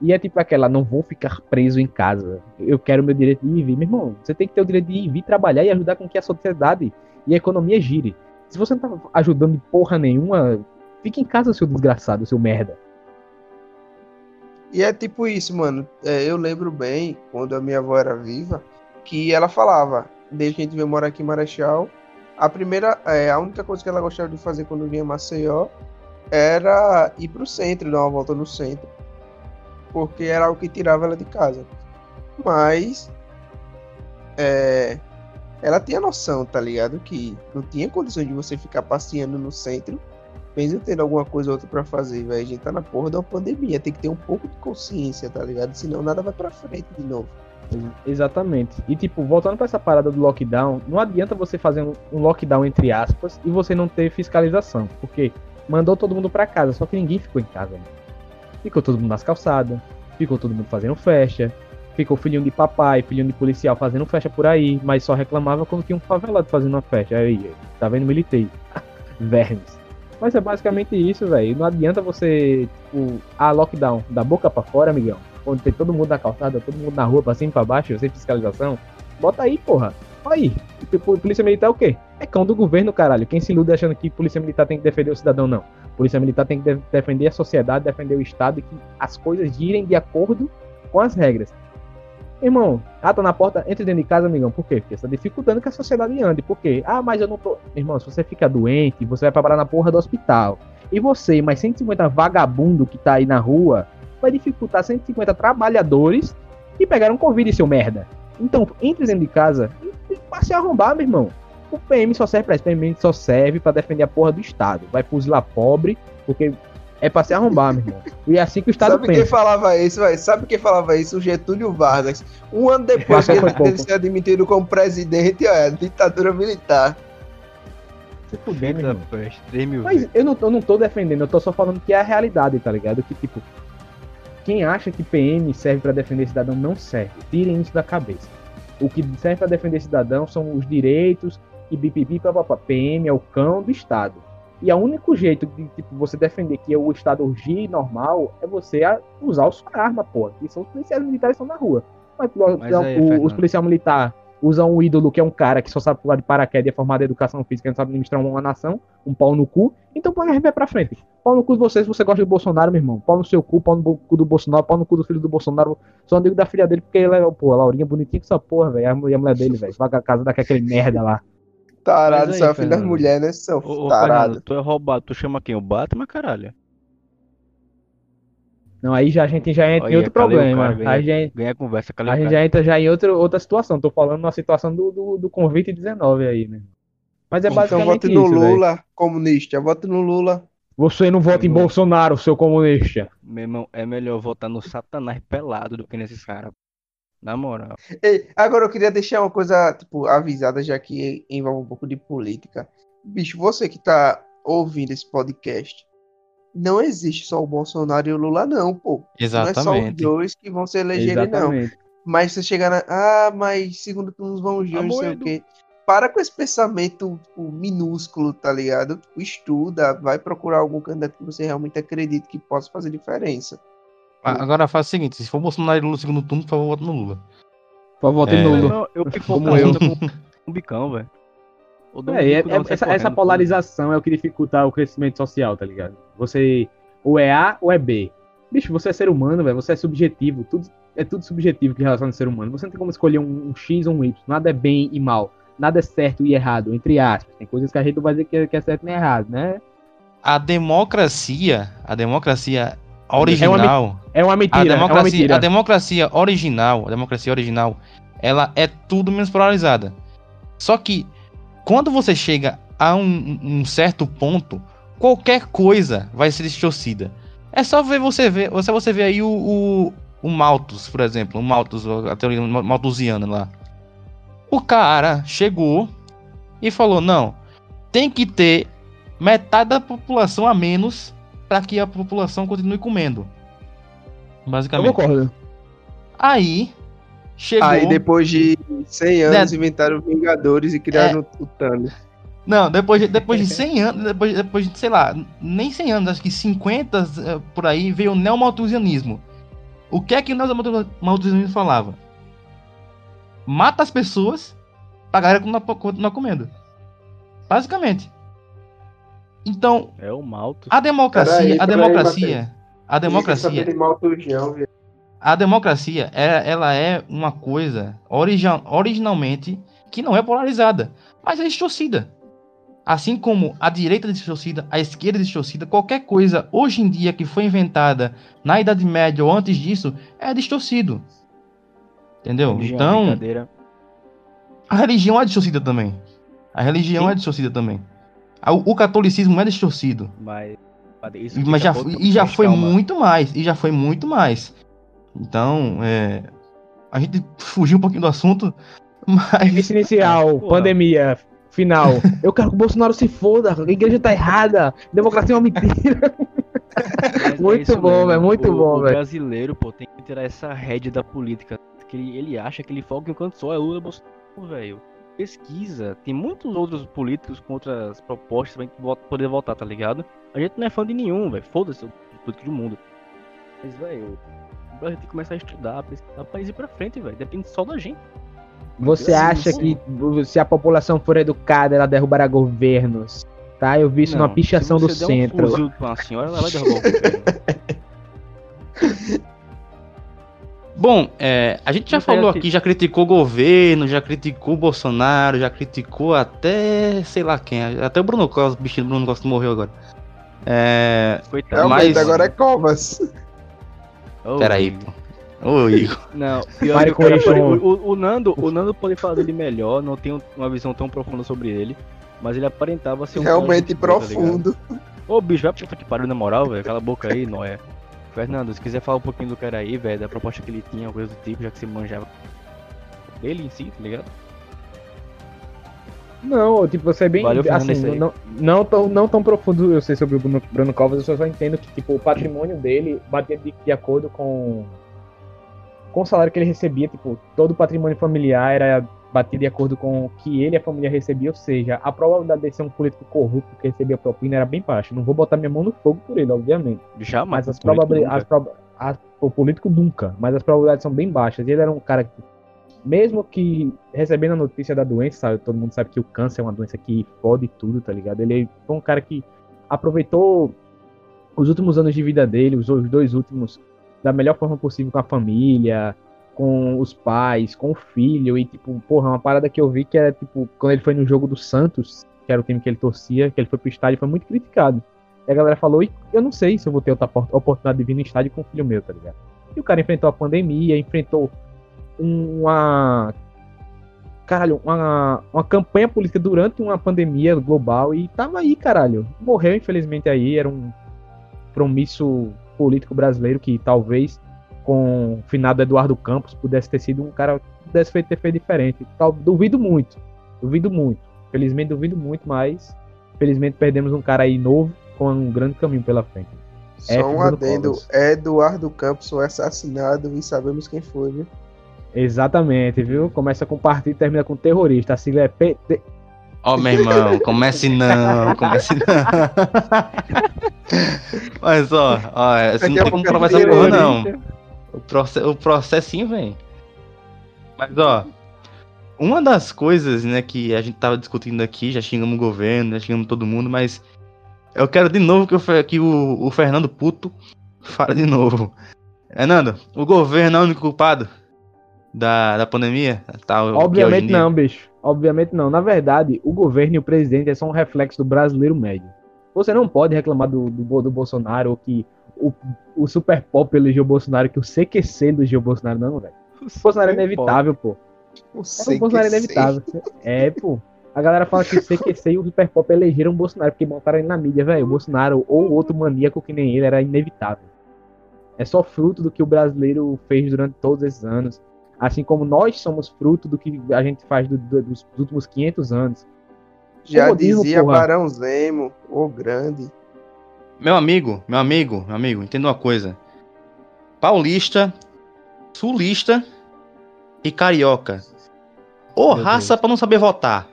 E é tipo aquela, não vou ficar preso em casa. Eu quero meu direito de ir e vir. Meu irmão, você tem que ter o direito de ir e vir trabalhar e ajudar com que a sociedade e a economia gire. Se você não tá ajudando de porra nenhuma, fique em casa, seu desgraçado, seu merda. E é tipo isso, mano. É, eu lembro bem, quando a minha avó era viva, que ela falava, desde que a gente veio morar aqui em Marechal, a primeira, é, a única coisa que ela gostava de fazer quando vinha a Maceió era ir pro centro, dar uma volta no centro. Porque era o que tirava ela de casa. Mas é, ela tinha noção, tá ligado? Que não tinha condições de você ficar passeando no centro mesmo tendo alguma coisa ou outra pra fazer, velho. A gente tá na porra da pandemia. Tem que ter um pouco de consciência, tá ligado? Senão nada vai pra frente de novo. Exatamente. E tipo, voltando pra essa parada do lockdown, não adianta você fazer um, lockdown entre aspas e você não ter fiscalização, porque mandou todo mundo pra casa, só que ninguém ficou em casa. Mano. Ficou todo mundo nas calçadas, ficou todo mundo fazendo festa, ficou filhinho de papai, filhinho de policial fazendo festa por aí, mas só reclamava quando tinha um favelado fazendo uma festa. Aí, tá vendo, militei. Vermes. Mas é basicamente isso, velho. Não adianta você, tipo, ah, lockdown, da boca pra fora, amigão. Onde tem todo mundo na calçada, todo mundo na rua, pra cima e pra baixo, sem fiscalização. Bota aí, porra. Aí. Tipo, Polícia Militar é o quê? É cão do governo, caralho. Quem se ilude achando que Polícia Militar tem que defender o cidadão, não. Polícia Militar tem que de- defender a sociedade, defender o Estado e que as coisas girem de acordo com as regras. Irmão, ah, tá na porta, entre dentro de casa, amigão. Por quê? Porque você tá dificultando que a sociedade ande. Por quê? Ah, mas eu não tô. Irmão, se você fica doente, você vai parar na porra do hospital. E você, mais 150 vagabundo que tá aí na rua, vai dificultar 150 trabalhadores que pegaram Covid, seu merda. Então, entre dentro de casa e passe a arrombar, meu irmão. O PM só serve pra isso. O PM só serve pra defender a porra do Estado. Vai fuzilar pobre, porque é pra se arrombar, meu irmão. E é assim que o Estado Sabe quem pensa. falava isso, velho? Sabe quem falava isso? O Getúlio Vargas. Um ano depois que ele, dele ser admitido como presidente, olha, ditadura militar. Se fuder, meu irmão. Peste, 3 mil Mas eu não, eu não tô defendendo, eu tô só falando que é a realidade, tá ligado? Que, tipo, quem acha que PM serve pra defender cidadão não serve. Tirem isso da cabeça. O que serve pra defender cidadão são os direitos e bipipi, papapá. PM é o cão do Estado. E o único jeito de tipo, você defender que o Estado gire normal é você usar a sua arma, pô. Que são os policiais militares que estão na rua. Mas, Mas o- aí, o- os policiais militares usam um ídolo que é um cara que só sabe pular de paraquedas e é formado em educação física e não sabe administrar uma nação, um pau no cu. Então põe a RP pra frente. Pau no cu de vocês se você gosta do Bolsonaro, meu irmão. Pau no seu cu, pau no cu do Bolsonaro, pau no cu do filho do Bolsonaro. Sou amigo da filha dele porque ele é, pô, a Laurinha bonitinha com essa porra, velho. Mulher, a mulher dele, velho. Vai a casa daquele merda lá. Tarado, Mas aí, só filho das mulheres, né? São Ô, ô tarado. Fernando, tu é roubado, tu chama quem? O Batman, caralho? Não, aí já a gente já entra em Olha, outro calei o problema. cara, ganha- a gente, Ganha conversa, calei a gente já entra já em outro, outra situação. Tô falando na situação do, do, do convite 19 aí, né? Mas é Então basicamente vote no isso. Lula, comunista. Vote no Lula. Você não vota em. Bolsonaro, seu comunista. Meu irmão, é melhor votar no Satanás pelado do que nesses caras. Na moral. Ei, agora eu queria deixar uma coisa, tipo, avisada, já que envolve um pouco de política. Bicho, você que tá ouvindo esse podcast, não existe só o Bolsonaro e o Lula, não, pô. Não é só os Exatamente. dois que vão se eleger, não. Exatamente. Mas você chegar na. Ah, mas segundo turnos vão os dois, não sei o quê. Para com esse pensamento tipo, minúsculo, tá ligado? Tipo, estuda, vai procurar algum candidato que você realmente acredite que possa fazer diferença. A- Agora faz o seguinte: se for Bolsonaro e Lula no segundo turno, por favor, vote no Lula. Por voto É. em Meu Lula. eu fico Como confuso com um bicão, velho. Eu um É, é- é- essa, essa polarização é o que dificulta o crescimento social, tá ligado? Você ou é A ou é B. Bicho, você é ser humano, velho. Você é subjetivo. Tudo, é tudo subjetivo que relaciona ao ser humano. Você não tem como escolher um, um X ou um Y. Nada é bem e mal. Nada é certo e errado, entre aspas. Tem coisas que a gente não vai dizer que é, que é certo nem errado, né? A democracia, a democracia original, É uma a mentira, é uma democracia, mentira. a democracia original, a democracia original, ela é tudo menos polarizada. Só que quando você chega a um, um certo ponto, qualquer coisa vai ser distorcida. É só ver você ver, você você vê aí o, o, o Malthus, por exemplo, o Malthus, a teoria malthusiana lá. O cara chegou e falou: "Não, tem que ter metade da população a menos para que a população continue comendo". Eu Basicamente. concordo. Aí chegou. Aí depois de 100 anos Né? inventaram Vingadores e criaram o Thanos. Não, depois de, depois de 100 anos, depois, depois de, sei lá, nem 100 anos, acho que 50 eh, por aí, veio o neomalthusianismo. O que é que o neomalthusianismo falava? Mata as pessoas pra galera continuar, continuar comendo. Basicamente. Então, É o malto. a democracia, Peraí, a democracia, a democracia, democracia. a democracia, ela, é uma coisa origi- originalmente que não é polarizada, mas é distorcida. Assim como a direita é distorcida, a esquerda é distorcida, qualquer coisa hoje em dia que foi inventada na Idade Média ou antes disso é distorcido. Entendeu? Religião, Então, brincadeira. a religião é distorcida também. A religião Sim. é distorcida também. O, o catolicismo é distorcido. Mas. isso Mas já, e já foi calma. muito mais. E já foi muito mais. Então, é, a gente fugiu um pouquinho do assunto, mas. Início inicial, Porra. pandemia, final. Eu quero que o Bolsonaro se foda, a igreja tá errada, democracia é uma mentira. Mas é Muito isso bom, velho, muito O- bom, O velho. brasileiro, pô, tem que tirar essa rédea da política. Que ele, ele acha que ele foca em um canto só, é Lula Bolsonaro, velho. Pesquisa. Tem muitos outros políticos com outras propostas pra gente poder votar, tá ligado? A gente não é fã de nenhum, velho. Foda-se o político do mundo. Mas, velho, o Brasil tem que começar a estudar, pesquisar pra ir pra frente, velho. Depende só da gente. Você Sim, acha sim. que se a população for educada, ela derrubará governos? Tá? Eu vi isso Não, numa pichação se do centro. Um fuzil pra uma senhora, ela vai derrubar o governo. Bom, é, a gente já Não falou aqui. já criticou o governo, já criticou o Bolsonaro, já criticou até sei lá quem, até o Bruno Costa, o bichinho do Bruno Costa morreu agora. É. Coitado. Mas- agora é Covas. Ô, Peraí, Igor. pô. Ô, Igor. Não, pior que o, pode- o, o- Nando, o Nando pode falar dele melhor, não tenho uma visão tão profunda sobre ele, mas ele aparentava ser um Realmente tá profundo. Ô bicho, vai pra puta que pariu na moral, velho. Cala a boca aí, Noé. Fernando, se quiser falar um pouquinho do cara aí, velho, da proposta que ele tinha, coisa do tipo, já que você manjava dele em si, tá ligado? Não, tipo, você é bem. Valeu, assim, não, não, tão, não tão profundo eu sei sobre o Bruno, Bruno Covas, eu só entendo que, tipo, o patrimônio dele batia de, de acordo com. Com o salário que ele recebia, tipo, todo o patrimônio familiar era batia de acordo com o que ele e a família recebiam, ou seja, a probabilidade de ser um político corrupto que recebia propina era bem baixa. Não vou botar minha mão no fogo por ele, obviamente. Jamais. Mas as probabilidades. o político nunca, mas as probabilidades são bem baixas. E ele era um cara que, mesmo que recebendo a notícia da doença, sabe, todo mundo sabe que o câncer é uma doença que fode tudo, tá ligado? Ele foi um cara que aproveitou os últimos anos de vida dele, os dois últimos, da melhor forma possível com a família, com os pais, com o filho. E, tipo, porra, uma parada que eu vi que era, tipo, quando ele foi no jogo do Santos, que era o time que ele torcia, que ele foi pro estádio, foi muito criticado. E a galera falou, e eu não sei se eu vou ter outra por- oportunidade de vir no estádio com o filho meu, tá ligado? E o cara enfrentou a pandemia, enfrentou uma. Caralho, uma, uma campanha política durante uma pandemia global e tava aí, caralho. Morreu, infelizmente, aí. Era um promício político brasileiro que talvez com o finado Eduardo Campos pudesse ter sido um cara que pudesse ter feito diferente. Tal, duvido muito. Duvido muito. Felizmente, duvido muito, mas felizmente perdemos um cara aí novo com um grande caminho pela frente. Só É, um adendo. Covas. Eduardo Campos foi assassinado e sabemos quem foi, viu? Exatamente, viu? Começa com partido e termina com terrorista. A sigla é PT. Ó, meu irmão, comece não, comece não. Mas, ó, ó, você não Daqui a tem como provar é essa porra, terrorista. não. O, proce o processinho vem. Mas, ó, uma das coisas, né, que a gente tava discutindo aqui, já xingamos o governo, já xingamos todo mundo, mas eu quero de novo que o, Fe- que o, o Fernando Puto fale de novo. Fernando, o governo é o único culpado da, da pandemia? Tá, é Obviamente não, bicho. Obviamente não. Na verdade, o governo e o presidente é só um reflexo do brasileiro médio. Você não pode reclamar do, do, do Bolsonaro ou que o, o Super Pop elegeu o Bolsonaro, que o CQC elegeu o Bolsonaro, não, velho. O Bolsonaro é inevitável, pô. Não É, o Bolsonaro é inevitável. É, pô. A galera fala que o CQC e o Super Pop elegeram o Bolsonaro, porque montaram ele na mídia, velho. O Bolsonaro ou outro maníaco que nem ele era inevitável. É só fruto do que o brasileiro fez durante todos esses anos. Assim como nós somos fruto do que a gente faz do- do- dos últimos 500 anos. Já Comodismo, dizia porra. Barão Zemo, o grande. Meu amigo, meu amigo, meu amigo, entenda uma coisa. Paulista, sulista e carioca. Ô Meu raça pra não saber votar.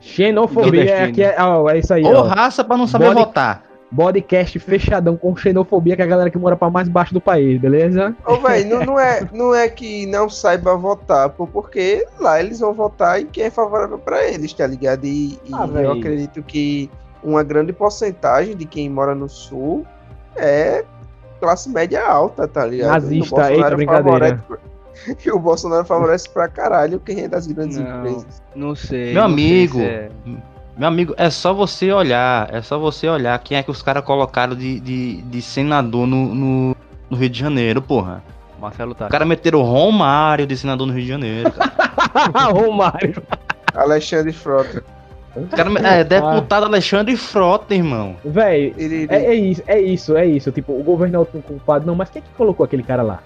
Xenofobia é, aqui é, ó, é isso aí, Ô ó. raça pra não saber Bode- votar. Podcast fechadão com xenofobia que é a galera que mora pra mais baixo do país, beleza? Ô, velho, não, não, é, não é que não saiba votar, pô, porque lá eles vão votar em quem é favorável pra eles, tá ligado? E, e Ah, eu acredito que uma grande porcentagem de quem mora no sul é classe média alta, tá ligado? Nazista, E o Bolsonaro eita, brincadeira. favorece- E o Bolsonaro favorece pra caralho quem é das grandes Não. empresas. Não sei. Meu não sei amigo. se é- Meu amigo, é só você olhar, é só você olhar quem é que os caras colocaram de, de, de senador no, no, no Rio de Janeiro, porra. Marcelo tá. Os caras meteram o Romário de senador no Rio de Janeiro, cara. Romário. Alexandre Frota. Cara, é deputado Alexandre Frota, irmão. Véi, Ele, É, é isso, é isso, é isso. Tipo, o governo é o culpado. Não, mas quem é que colocou aquele cara lá?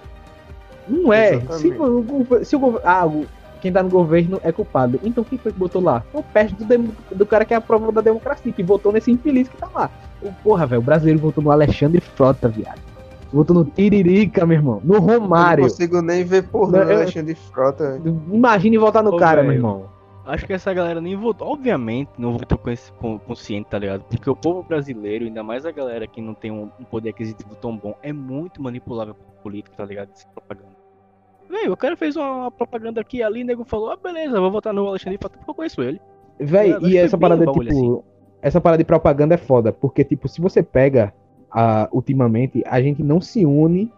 Não é. Se, o, se o governo. Ah, o- quem tá no governo é culpado. Então quem foi que botou lá? O peste do, do cara que é a prova da democracia, que votou nesse infeliz que tá lá. O, porra, velho, o brasileiro votou no Alexandre Frota, viado. Votou no Tiririca, meu irmão. No eu não Romário. consigo nem ver porra eu- Alexandre Frota. velho. Imagine votar no Ô, cara, meu velho. irmão. Acho que essa galera nem votou. Obviamente, não votou com esse consciente, tá ligado? Porque o povo brasileiro, ainda mais a galera que não tem um, um poder aquisitivo tão bom, é muito manipulável por político, tá ligado? Essa propaganda. Velho, o cara fez uma, propaganda aqui e ali, o nego falou, ah, beleza, vou votar no Alexandre Frota porque eu conheço ele. Véi, e essa parada, tipo. Essa parada de propaganda é foda. Porque, tipo, se você pega ah, ultimamente, a gente não se une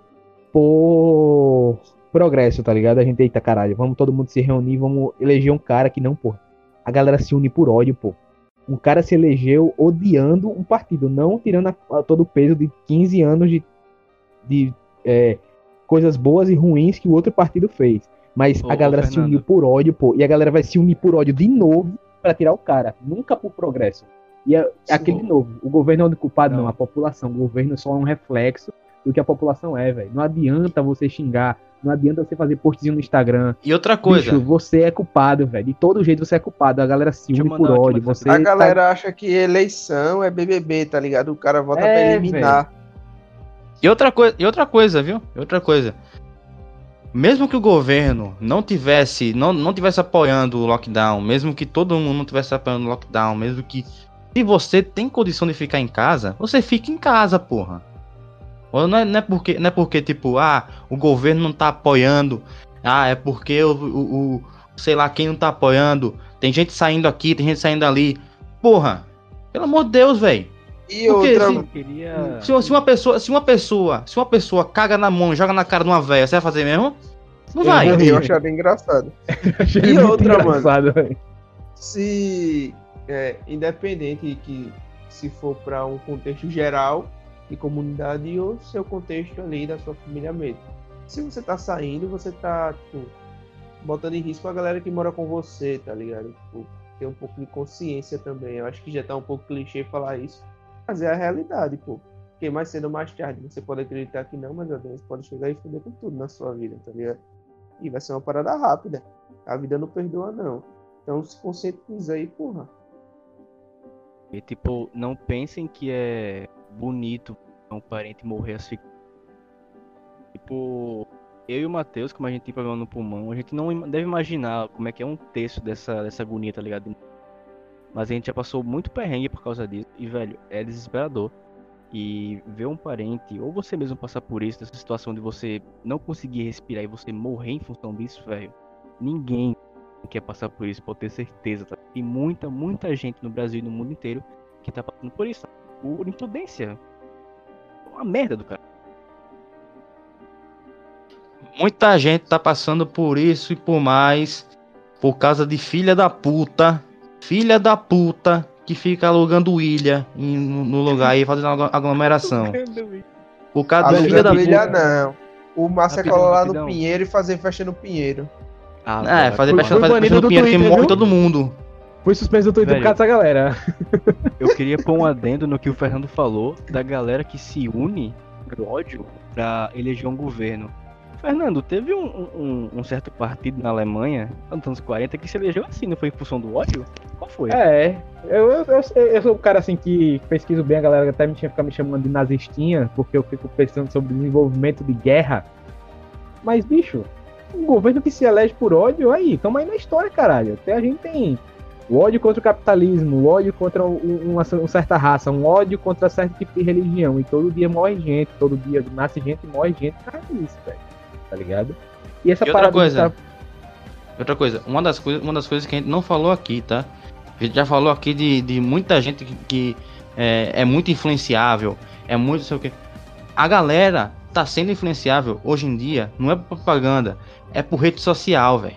por progresso, tá ligado? A gente, eita caralho, vamos todo mundo se reunir, vamos eleger um cara que não, pô. A galera se une por ódio, pô. Um cara se elegeu odiando um partido, não tirando a- a todo o peso de 15 anos de, de é, coisas boas e ruins que o outro partido fez. Mas Ô, a galera se uniu por ódio, pô. E a galera vai se unir por ódio de novo pra tirar o cara. Nunca por progresso. E é, é aquele de novo, o governo é o culpado, não. Não. a população. O governo só é um reflexo do que a população é, velho. Não adianta você xingar, não adianta você fazer postzinho no Instagram. E outra coisa, Bicho, você é culpado, velho. De todo jeito você é culpado. A galera se une por ódio. Você A tá- galera acha que eleição é BBB, tá ligado? O cara vota pra É, eliminar. E outra coisa, e outra coisa, viu? E outra coisa. Mesmo que o governo não tivesse, não, não tivesse apoiando o lockdown, mesmo que todo mundo não tivesse apoiando o lockdown, mesmo que se você tem condição de ficar em casa, você fica em casa, porra. Não é, não é porque, não é porque tipo, ah, o governo não tá apoiando, ah, é porque o, o, o- sei lá quem não tá apoiando, tem gente saindo aqui, tem gente saindo ali. Porra, pelo amor de Deus, velho. E Porque outra. se- Eu queria. Se, se uma pessoa, se uma pessoa, se uma pessoa caga na mão e joga na cara de uma velha, você vai fazer mesmo? Não Eu vai. vou Eu acharia engraçado. Achei E outra, mano? engraçado, velho. Se. É, independente que se for pra um contexto geral de comunidade ou seu contexto ali da sua família mesmo. Se você tá saindo, você tá, tipo, botando em risco a galera que mora com você, tá ligado? Tipo, ter um pouco de consciência também. Eu acho que já tá um pouco clichê falar isso. Mas é a realidade, pô. Porque mais cedo ou mais tarde você pode acreditar que não, mas a doença pode chegar e foder com tudo na sua vida, tá ligado? E vai ser uma parada rápida. A vida não perdoa, não. Então se conscientiza aí, porra. E, tipo, não pensem que é bonito um parente morrer asfixiado. Tipo, eu e o Matheus, como a gente tem problema no pulmão, a gente não deve imaginar como é que é um terço dessa, dessa agonia, tá ligado? Mas a gente já passou muito perrengue por causa disso. E, velho, é desesperador. E ver um parente, ou você mesmo passar por isso, dessa situação de você não conseguir respirar e você morrer em função disso, velho. Ninguém quer passar por isso, pode ter certeza. Tá? Tem muita, muita gente no Brasil e no mundo inteiro que tá passando por isso. Por imprudência. Uma merda do cara. Muita gente tá passando por isso e por mais por causa de filha da puta, filha da puta que fica alugando ilha em- no lugar aí fazendo aglo- aglomeração. Por causa filha da puta. não. O Márcio é colar lá no. Pinheiro e fazer festa no Pinheiro. Ah, É, fazer festa fazer no Pinheiro que Twitter, morre viu? todo mundo. Foi suspenso do Twitter por Velho. causa dessa galera. Eu queria pôr um adendo no que o Fernando falou da galera que se une pro ódio pra eleger um governo. Fernando, teve um, um- um certo partido na Alemanha, nos anos 40, que se elegeu assim, não foi em função do ódio? Qual foi? É, eu, eu, eu, eu sou um cara assim que pesquiso bem, a galera até me tinha ficado me chamando de nazistinha, porque eu fico pensando sobre desenvolvimento de guerra. Mas, bicho, um governo que se elege por ódio, aí, tamo aí na história, caralho. Até a gente tem o ódio contra o capitalismo, o ódio contra um- uma, uma certa raça, um ódio contra certo tipo de religião. E todo dia morre gente, todo dia nasce gente e morre gente por causa disso, velho. Tá ligado? E essa E outra parada coisa, tá- Outra coisa, uma das, coisas, uma das coisas que a gente não falou aqui, tá? A gente já falou aqui de, de muita gente que, que é, é muito influenciável, é muito sei o que. A galera tá sendo influenciável hoje em dia, não é por propaganda, é por rede social, velho.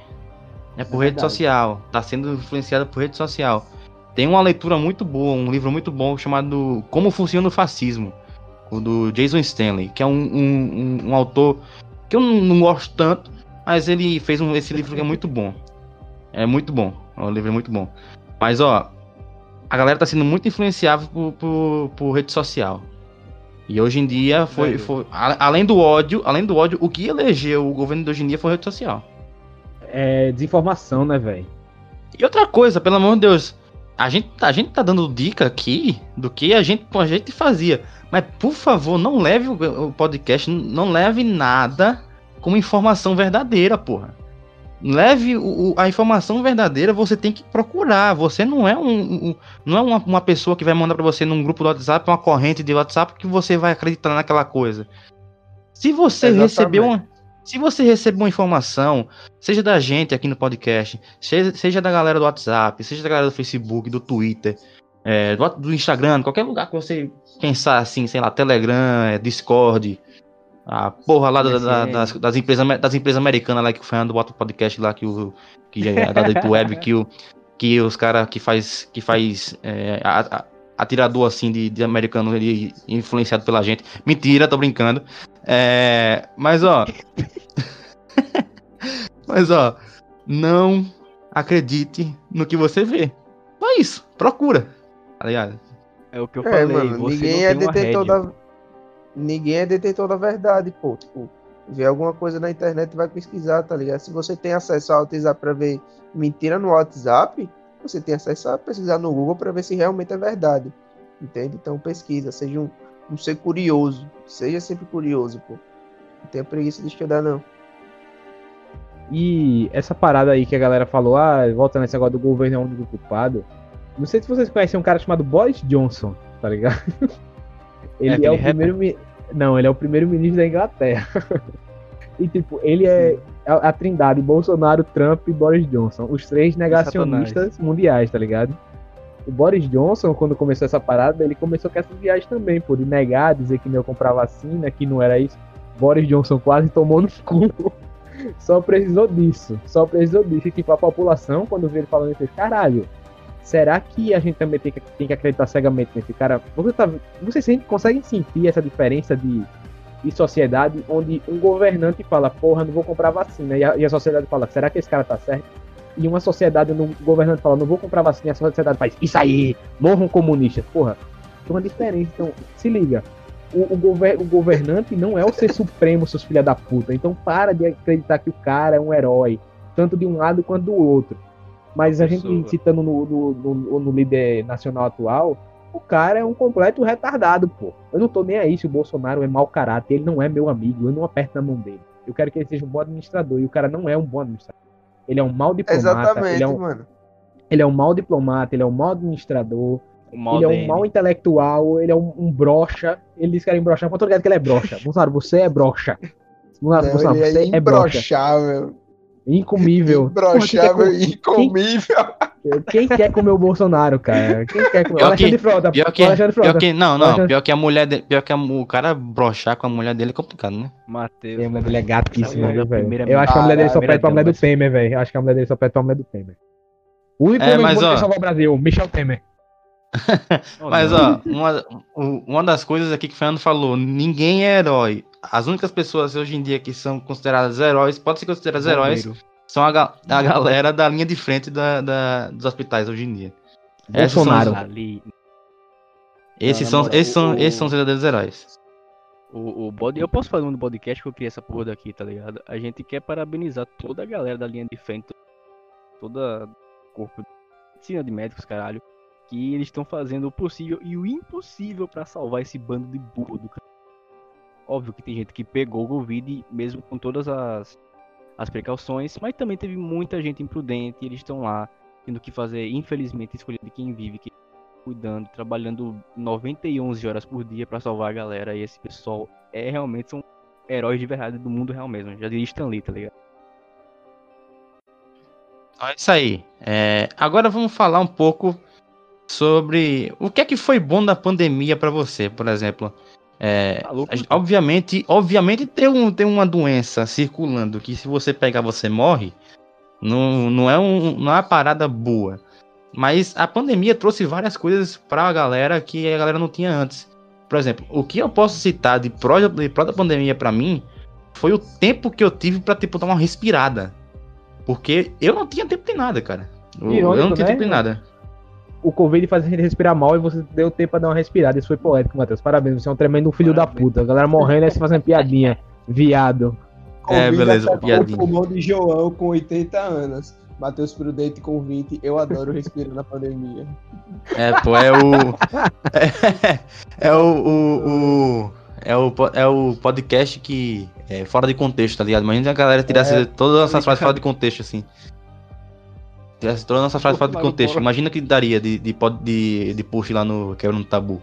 É por rede verdade. social, tá sendo influenciada por rede social. Tem uma leitura muito boa, um livro muito bom chamado Como Funciona o Fascismo, o do Jason Stanley, que é um, um, um- um autor que eu não, não gosto tanto, mas ele fez um, esse livro que é muito bom. É muito bom. O livro é muito bom. Mas, ó, a galera tá sendo muito influenciável por, por, por rede social. E hoje em dia foi, foi além do ódio, além do ódio, o que elegeu o governo de hoje em dia foi rede social. é desinformação, né, velho? E outra coisa, pelo amor de Deus, a gente, a gente tá dando dica aqui do que a gente, a gente fazia. Mas, por favor, não leve o, o podcast, não leve nada como informação verdadeira, porra. Leve o- a informação verdadeira, você tem que procurar. Você não é um, um- não é uma, uma pessoa que vai mandar pra você num grupo do WhatsApp, uma corrente de WhatsApp que você vai acreditar naquela coisa. Se você Exatamente. recebeu uma, se você recebe uma informação, seja da gente aqui no podcast, seja, seja da galera do WhatsApp, seja da galera do Facebook, do Twitter, é, do, do Instagram, qualquer lugar que você pensar assim, sei lá, Telegram, é, Discord, a porra lá da- da- MSN. das, das empresas das empresas americanas lá que o Fernando bota o podcast lá que o que é da Deep Web que o que os caras que faz que faz é, a- a- atirador assim de, de americano ele influenciado pela gente. Mentira, tô brincando. É, mas ó, mas ó, não acredite no que você vê. Só isso, procura. Tá ligado? É o que eu É, falei, mano, você ninguém não é tem uma detentor rédea. da. Ninguém é detentor da verdade, pô. Tipo, vê alguma coisa na internet vai pesquisar, tá ligado? Se você tem acesso ao WhatsApp pra ver mentira no WhatsApp, você tem acesso a pesquisar no Google pra ver se realmente é verdade. Entende? Então pesquisa, seja um, um ser curioso. Seja sempre curioso, pô. Não tenha preguiça de estudar, não. E essa parada aí que a galera falou, ah, volta nesse negócio do governo é o único culpado. Não sei se vocês conhecem um cara chamado Boris Johnson, tá ligado? Ele é, aquele o primeiro. mi- Não, ele é o primeiro ministro da Inglaterra. e tipo, ele é a, a trindade Bolsonaro, Trump e Boris Johnson. Os três negacionistas mundiais, tá ligado? O Boris Johnson, quando começou essa parada, ele começou com essas viagens também, pô, de negar, dizer que não ia comprar vacina, que não era isso. Boris Johnson quase tomou no cu. Só precisou disso. Só precisou disso. E tipo, a população, quando vê ele falando isso, caralho, será que a gente também tem que, tem que acreditar cegamente nesse cara? Você tá, vocês sente- conseguem sentir essa diferença de, de sociedade onde um governante fala, porra, não vou comprar vacina, e a, e a sociedade fala, será que esse cara tá certo? E uma sociedade um governante fala, não vou comprar vacina, e a sociedade faz, isso aí, morram comunistas. Porra, tem uma diferença. Então, se liga. O, o, gover- o governante não é o ser supremo, seus filha da puta. Então para de acreditar que o cara é um herói, tanto de um lado quanto do outro. Mas a gente citando no, no, no- no líder nacional atual, o cara é um completo retardado, pô. Eu não tô nem aí se o Bolsonaro é mau caráter, ele não é meu amigo, eu não aperto na mão dele. Eu quero que ele seja um bom administrador, e o cara não é um bom administrador. Ele é um mau diplomata, Exatamente, ele é um, mano. ele é um mau diplomata, ele é um mau administrador, ele é um mau intelectual, ele é um, um brocha. Ele diz que era mas eu tô ligado que ele é brocha. Bolsonaro, você é brocha. Bolsonaro, Não, Bolsonaro, ele você é é brocha. Incomível. Imbrochável quem, e incomível. quer, quem quer comer o Bolsonaro, cara? Quem quer comer? Pior Alexandre que- Frota. Pior que, Alexandre Frota. pior que. Não, não. Alexandre- Pior que a mulher dele. Pior que a- o cara brochar com a mulher dele é complicado, né? É, mulher dele é gatíssima, Essa viu, é a velho? Eu acho que a mulher dele só pede pra mulher do. Temer, velho. Eu acho que a mulher dele só pede pra mulher do Temer. O único É, mas, que ó- salvar o Brasil, Michel Temer. Mas, ó, uma, uma das coisas aqui que o Fernando falou, ninguém é herói. As únicas pessoas hoje em dia que são consideradas heróis, pode ser consideradas heróis, são a, ga- a galera da linha de frente da, da- dos hospitais hoje em dia. Esses são Bolsonaro. os- Esses são, esses são, esses são os verdadeiros heróis. O, o body, eu posso falar no podcast que eu criei essa porra daqui, tá ligado? A gente quer parabenizar toda a galera da linha de frente, toda o corpo de medicina de médicos, caralho, que eles estão fazendo o possível e o impossível pra salvar esse bando de burro do cara. Óbvio que tem gente que pegou o Covid, mesmo com todas as, as precauções, mas também teve muita gente imprudente eles estão lá tendo que fazer, infelizmente, escolher de quem vive, que cuidando, trabalhando 91 horas por dia pra salvar a galera. E esse pessoal é realmente são heróis de verdade do mundo real mesmo. Já diria Stan Lee, tá ligado? É isso aí. É, agora vamos falar um pouco sobre o que é que foi bom da pandemia pra você, por exemplo. É, Tá louco, gente- obviamente, obviamente tem, um, tem uma doença circulando que se você pegar você morre. Não, não, é um, não é uma parada boa. Mas a pandemia trouxe várias coisas pra galera que a galera não tinha antes. Por exemplo, o que eu posso citar de pró, de pró da pandemia pra mim foi o tempo que eu tive pra tipo, dar uma respirada. Porque eu não tinha tempo de nada, cara. Eu, eu não tinha né? tempo de nada. O Covid faz a gente respirar mal e você deu tempo pra dar uma respirada. Isso foi poético, Matheus. Parabéns, você é um tremendo filho da Parabéns. puta. A galera morrendo e você fazendo piadinha. Viado. É, Covid beleza, piadinha. o pulmão de João com 80 anos. Matheus Prudente com 20. Eu adoro respirar na pandemia. É, pô, é o. É, é o, o, o- é, o, é o podcast que. É fora de contexto, tá ligado? Imagina a galera tirasse É, todas essas ligado. frases fora de contexto, assim. Tirasse todas essas frases fora de Vai no contexto. Imagina que daria de, de, de, de push lá no Quebra no Tabu.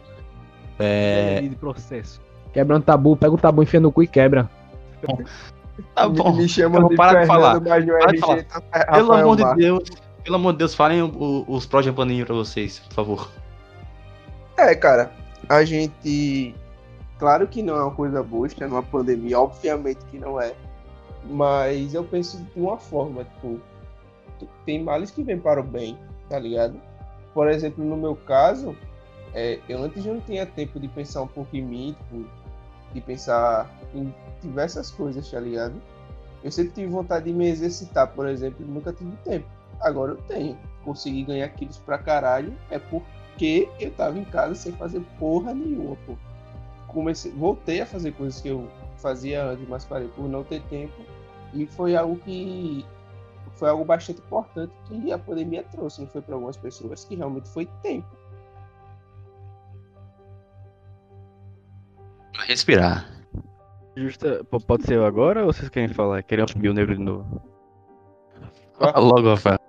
É. De processo. Quebrando tabu, pega o tabu, enfia no cu e quebra. Tá bom. Me chamam vou de parar de falar. Para de falar. tá Pelo Rafael amor de. Deus. Pelo amor de Deus, falem o- o- os pró japoneses pra vocês, por favor. É, cara, a gente. Claro que não é uma coisa boa estar numa pandemia, obviamente que não é. Mas eu penso de uma forma, tipo, tem males que vêm para o bem, tá ligado? Por exemplo, no meu caso, é, eu antes não tinha tempo de pensar um pouco em mim, tipo, de pensar em diversas coisas, tá ligado? Eu sempre tive vontade de me exercitar, por exemplo, nunca tive tempo. Agora eu tenho. consegui ganhar quilos pra caralho é porque eu tava em casa sem fazer porra nenhuma, pô. Comecei, voltei a fazer coisas que eu fazia antes, mas parei por não ter tempo. E foi algo que foi algo bastante importante que a pandemia trouxe, não foi para algumas pessoas que realmente foi tempo. Pra respirar. Justa, pode ser eu agora ou vocês querem falar? Querem assumir o negro de novo? Fala Logo, Rafael.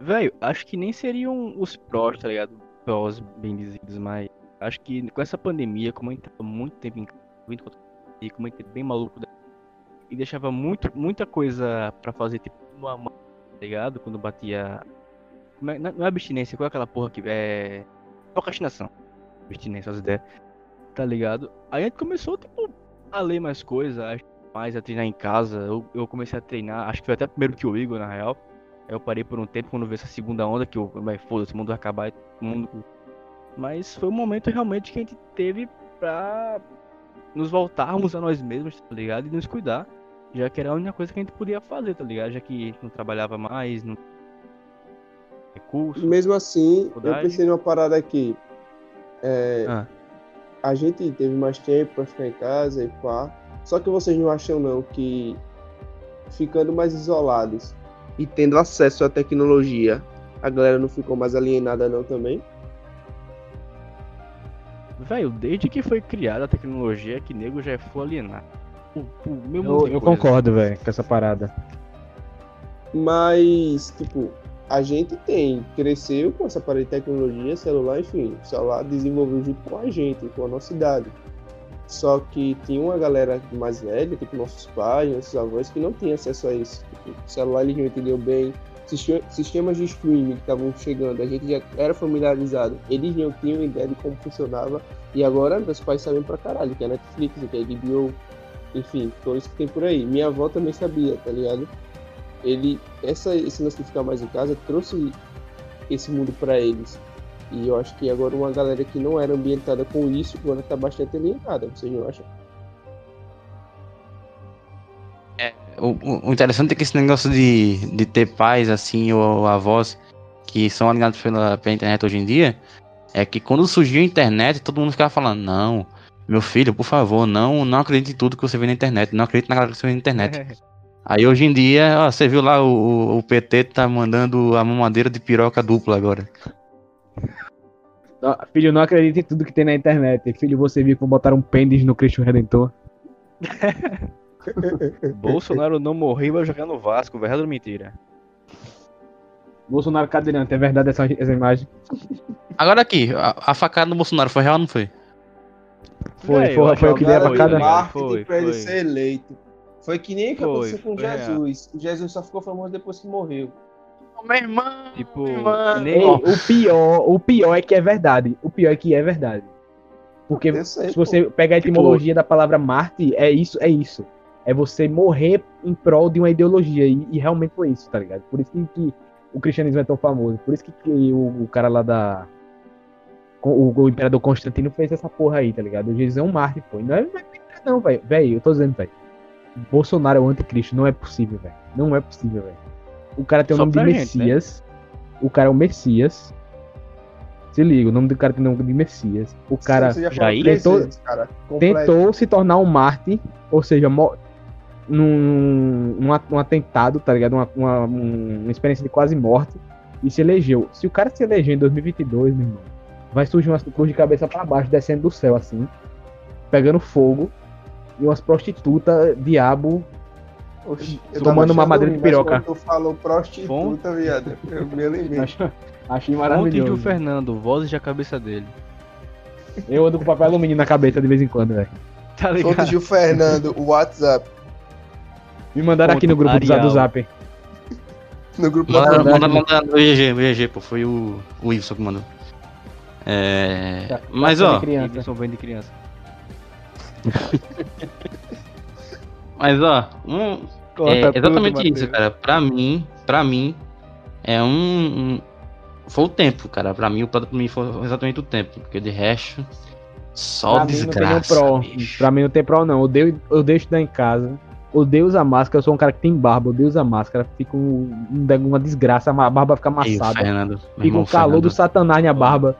Velho, acho que nem seriam os prós, tá ligado? Prós bem dizidos, mas acho que com essa pandemia, como a gente tava muito tempo em casa, muito e como a gente é bem maluco, e deixava muito, muita coisa pra fazer, tipo, no a mão, tá ligado? Quando batia. Como é, não é abstinência, qual é aquela porra que. É. Procrastinação. Abstinência, as ideias. Tá ligado? Aí a gente começou, tipo, a ler mais coisas, mais a treinar em casa. Eu, eu comecei a treinar, acho que foi até primeiro que o Igor, na real. Eu parei por um tempo quando veio essa segunda onda, que eu, vai, foda-se, o mundo vai acabar, todo mundo. Mas foi um momento realmente que a gente teve pra nos voltarmos a nós mesmos, tá ligado? E nos cuidar. Já que era a única coisa que a gente podia fazer, tá ligado? Já que a gente não trabalhava mais, não tinha recurso. Mesmo assim, eu pensei numa parada aqui. É, Ah. A gente teve mais tempo pra ficar em casa e pá. Só que vocês não acham não que ficando mais isolados e tendo acesso à tecnologia, a galera não ficou mais alienada não também? Velho, desde que foi criada a tecnologia, que nego já é full alienado. O, o Eu, eu concordo, velho, com essa parada. Mas, tipo, a gente tem, cresceu com essa parada de tecnologia, celular, enfim, o celular desenvolveu junto com a gente, com a nossa idade. Só que tinha uma galera mais velha, tipo nossos pais, nossos avós, que não tinha acesso a isso. Tipo, o celular eles não entendiam bem. Sistemas de streaming que estavam chegando, a gente já era familiarizado. Eles não tinham ideia de como funcionava. E agora meus pais sabem pra caralho, que é Netflix, que é HBO, enfim, tudo isso que tem por aí. Minha avó também sabia, tá ligado? ele essa esse lance de ficar mais em casa trouxe esse mundo pra eles e eu acho que agora uma galera que não era ambientada com isso agora tá bastante alienada vocês não acham O, o- o interessante é que esse negócio de, de ter pais, assim, ou avós que são alinhados pela, pela internet hoje em dia, é que quando surgiu a internet, todo mundo ficava falando, não, meu filho, por favor, não, não acredite em tudo que você vê na internet, não acredite na galera que você vê na internet. Aí hoje em dia, ó, você viu lá, o, o- PT tá mandando a mamadeira de piroca dupla agora. Não, filho, não acredita em tudo que tem na internet. Filho, você viu que botaram um pêndice no Cristo Redentor. Bolsonaro não morreu vai jogar no Vasco, verdade ou mentira? Bolsonaro cadeirante, é verdade essa, essa imagem? Agora aqui, a, a facada do Bolsonaro foi real ou não foi? Foi, foi, foi o que que deu a foi, facada. marketing Foi, pra ele foi. ser eleito foi que nem o que aconteceu com Jesus o Jesus só ficou famoso depois que morreu Meu irmão! Tipo, irmão. nem- o pior, o pior é que é verdade. O pior é que é verdade. Porque sei, se pô. você pegar a etimologia da palavra Marte, é isso, é isso. É você morrer em prol de uma ideologia. E, e realmente foi isso, tá ligado? Por isso que, que o cristianismo é tão famoso. Por isso que, que o, o cara lá da. O, o imperador Constantino fez essa porra aí, tá ligado? O Jesus é um Marte, pô. Não é, não, é velho. Velho, eu tô dizendo, velho. Bolsonaro é o anticristo. Não é possível, velho. Não é possível, velho. O cara tem o Só nome de gente, né? Messias. O cara é o Messias. Se liga, o nome do cara tem o nome de Messias. O cara três tentou- vezes, cara. Tentou se tornar um Marte, ou seja, num, num at- um atentado, tá ligado? Uma, uma, um- uma experiência de quase morte e se elegeu. Se o cara se eleger em 2022, meu irmão, vai surgir umas cruz de cabeça pra baixo, descendo do céu assim, pegando fogo e umas prostitutas, diabo. Oxi, eu Tomando achando mamadeira de piroca. quando Tu falou prostituta, viado. Eu me lembrei. Acho, achei Fonte maravilhoso. do Fernando, vozes da cabeça dele. Eu ando com papel alumínio na cabeça de vez em quando, velho. Tá Fonte ligado? Gil Fernando, o WhatsApp. Me mandaram aqui no Ponto grupo do Zap do. Zap. No grupo da Manda, família. manda, manda no GG, o GG, pô, foi o, o Wilson que mandou. É. Tá- Mas tá ó, criança. Davidson vem de criança. mas ó, um, é exatamente isso, cara. Pra mim, pra mim, é um, um- Foi o tempo, cara. Pra mim, o prato pra mim foi exatamente o tempo. Porque de resto, só Pra mim não tem desgraça. bicho. Pra mim não tem pró, não. Eu odeio, eu odeio estudar em casa. Odeio usar máscara, eu sou um cara que tem barba, odeio usar máscara, fica um, um- uma desgraça, a barba fica Ei, amassada. Fernando. meu Fica irmão, o calor Fernando- do satanás na barba.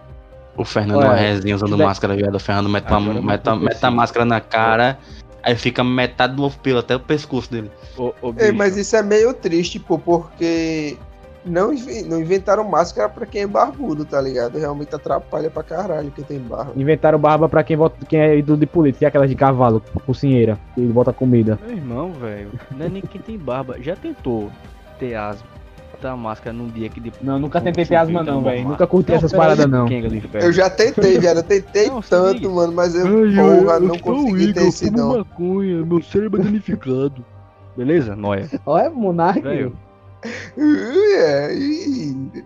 O Fernando Olha, uma resenha usando tiver- máscara, viado. O Fernando mete, uma, mete, mete a máscara na cara, aí fica metade do pelo até o pescoço dele. Ô, ô, Ei, mas isso é meio triste, pô, porque não, não inventaram máscara pra quem é barbudo, tá ligado? Realmente atrapalha pra caralho quem tem barba. Inventaram barba pra quem, vota, quem é ídolo de política, que é aquelas de cavalo, cozinheira, que bota comida. Meu irmão, velho, não é nem quem tem barba. Já tentou ter asma, botar máscara num dia que depois. Não, nunca tentei ter asma não, velho. Nunca curti essas pera aí, paradas não. Inferno. Eu já tentei, viado. Eu tentei Não, tanto, mano, mas eu, Ai, porra, eu não consegui Igor, ter esse não. maconha, meu cérebro é danificado. Beleza? Noia. Olha, Monark. Velho, é, Eu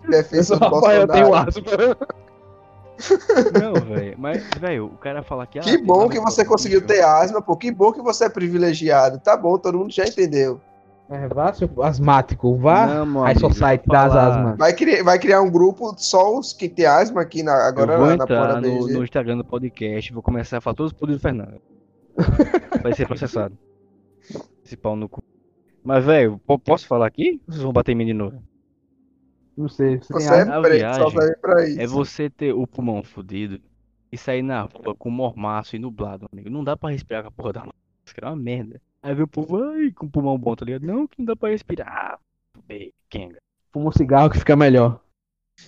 defensor sou do Rafael, eu tenho Bolsonaro. asma. não, velho. Mas, velho, o cara fala que. ah, Que tem bom que você conseguiu ter asma, pô. Que bom que você é privilegiado. Tá bom, todo mundo já entendeu. É, vá, seu asmático, vá. Não, High amigo, Society das asmas. Vai criar, vai criar um grupo só os que tem asma aqui na, agora eu vou na, na no, no Instagram do podcast, vou começar a falar todos os poderes do Fernando. Vai ser processado. Esse pau no cu. Mas, velho, po- posso falar aqui? Vocês vão bater em mim de novo? Não sei, você tem Você é preto, só serve pra isso. É você ter o pulmão fudido e sair na rua com mormaço e nublado, amigo. Não dá pra respirar com a porra da máscara, é uma merda. Aí vem o povo, ai, com o pulmão bom, tá ligado? Não, que não dá pra respirar. Ah, bem, Kenga. Fuma um cigarro que fica melhor.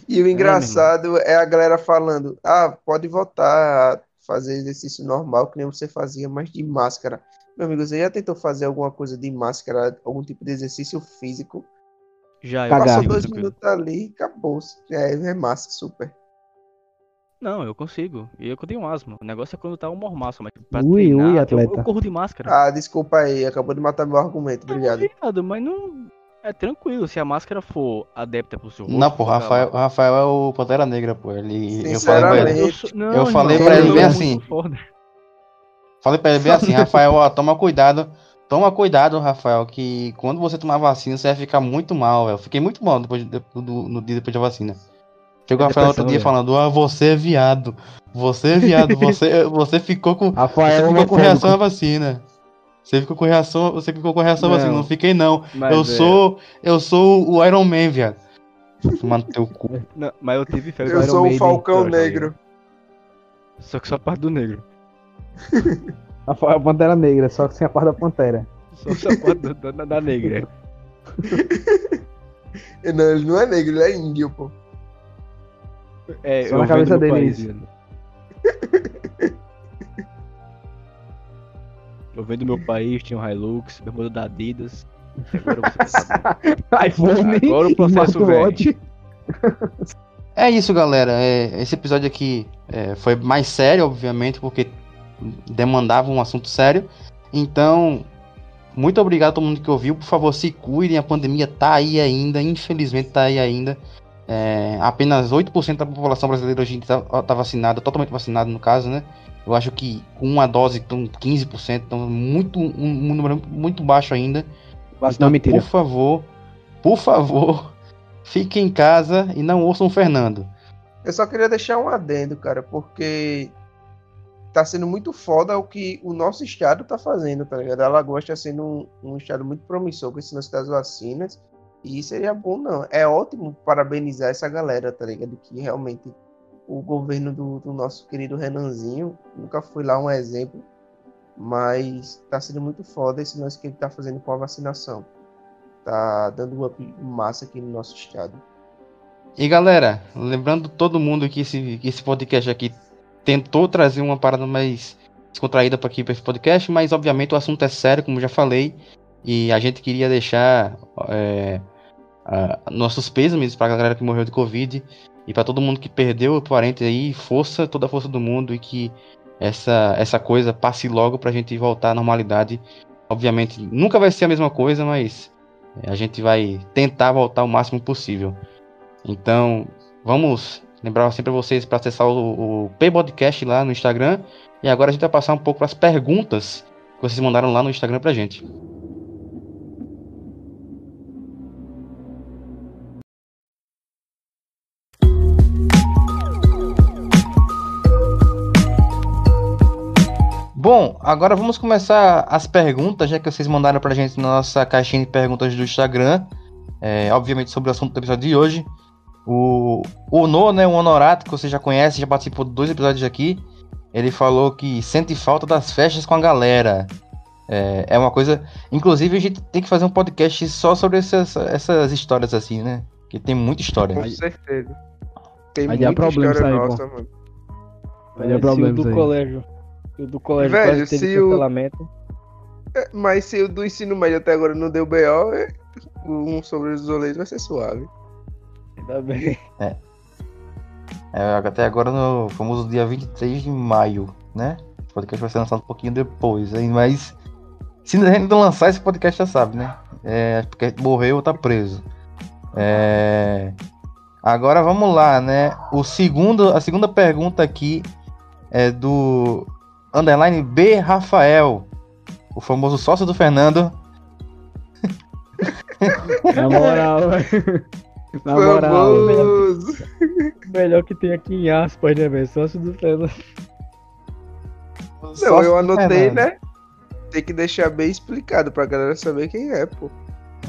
E o engraçado é a galera falando: ah, pode voltar a fazer exercício normal, que nem você fazia, mas de máscara. Meu amigo, você já tentou fazer alguma coisa de máscara, algum tipo de exercício físico? Já eu. Passou dois tranquilo. minutos ali, acabou. É, é massa, super. Não, eu consigo. E eu tenho asma. O negócio é quando tá um mormaço, mas pra Ui, treinar, ui, eu- atleta. Eu, corro de máscara. Ah, desculpa aí, acabou de matar meu argumento, obrigado. Viado, mas não. É tranquilo, se a máscara for adepta pro seu rosto. Não, pô, fica Rafael. Rafael é o Pantera Negra, pô. Ele, eu falei pra ele, Eu, sou- não, eu falei irmão, pra ele eu bem assim. foda. Falei pra ele bem assim, Rafael, ó, toma cuidado. Toma cuidado, Rafael, que quando você tomar vacina, você vai ficar muito mal, velho. Eu Fiquei muito mal depois, de- do, no dia depois da vacina. Chegou É o Rafael outro dia falando, ah, você é viado. Você é viado, você, você ficou com. Você Rafael ficou com reação à vacina. Você ficou com reação, você ficou com reação à vacina. Não. Fiquei, não. Eu é, sou. Eu sou o Iron Man, viado. Tomando teu cu. não, mas eu tive febre. Eu Iron sou o Falcão tá Negro. Só que só a parte do negro. Rafael é Pantera Negra, só que sem a parte da Pantera. Só, só a parte do- da, da negra. Não, ele não é negro, ele é índio, pô. É, Só eu na cabeça dele país, isso. viado. Eu vendo meu país, tinha um Hilux, bermuda da Adidas. Agora você tá iPhone, Agora o processo smartwatch. É isso, galera. É, esse episódio aqui é, foi mais sério, obviamente, porque demandava um assunto sério. Então, muito obrigado a todo mundo que ouviu. Por favor, se cuidem. A pandemia tá aí ainda. Infelizmente, tá aí ainda. É, apenas 8% da população brasileira hoje está tá vacinada, totalmente vacinada no caso, né? Eu acho que com uma dose estão 15%, então muito, um, um número muito baixo ainda. Não, mentira. Por favor, por favor, fiquem em casa e não ouçam o Fernando. Eu só queria deixar um adendo, cara, porque tá sendo muito foda o que o nosso estado tá fazendo, tá ligado? Alagoas tá sendo um, um estado muito promissor com esse lance das vacinas. E seria bom, não. É ótimo parabenizar essa galera, tá ligado? Que realmente o governo do, do nosso querido Renanzinho nunca foi lá um exemplo, mas tá sendo muito foda esse lance que ele tá fazendo com a vacinação. Tá dando um up massa aqui no nosso estado. E galera, lembrando todo mundo que esse, que esse podcast aqui tentou trazer uma parada mais descontraída para aqui para esse podcast, mas obviamente o assunto é sério, como já falei, e a gente queria deixar é, a- nossos pêsames para a galera que morreu de Covid e para todo mundo que perdeu o parente aí, força, toda a força do mundo e que essa, essa coisa passe logo pra gente voltar à normalidade. Obviamente nunca vai ser a mesma coisa, mas a gente vai tentar voltar o máximo possível. Então, vamos lembrar sempre vocês para acessar o, o P-Podcast lá no Instagram. E agora a gente vai passar um pouco as perguntas que vocês mandaram lá no Instagram pra gente. Bom, agora vamos começar as perguntas, já que vocês mandaram pra gente na nossa caixinha de perguntas do Instagram. É, obviamente sobre o assunto do episódio de hoje. O, o No, né, o Honorato, que você já conhece, já participou de dois episódios aqui. Ele falou que sente falta das festas com a galera. É, é uma coisa. Inclusive, a gente tem que fazer um podcast só sobre essas, essas histórias assim, né? Que tem muita história. Com certeza. Tem dar muita problema história aí, nossa, mano. Vai dar se problema o do aí. colégio. O do colégio Velho, quase teve se o- cancelamento. É, Mas se o do ensino médio até agora não deu BO, é- um sobre os olheiros vai ser suave. Ainda bem. É, até agora no famoso dia 23 de maio, né? O podcast vai ser lançado um pouquinho depois, hein? Mas se a gente não lançar esse podcast, já sabe, né? É, porque morreu ou tá preso. É, Agora vamos lá, né? O segundo, a segunda pergunta aqui é do underline B Rafael, o famoso sócio do Fernando. Na moral, velho. Na moral. Famoso! Melhor que tem aqui em aspas, né, velho? Sócio do Fernando. Não, Sócio eu anotei, Fernando. né? Tem que deixar bem explicado pra galera saber quem é, pô.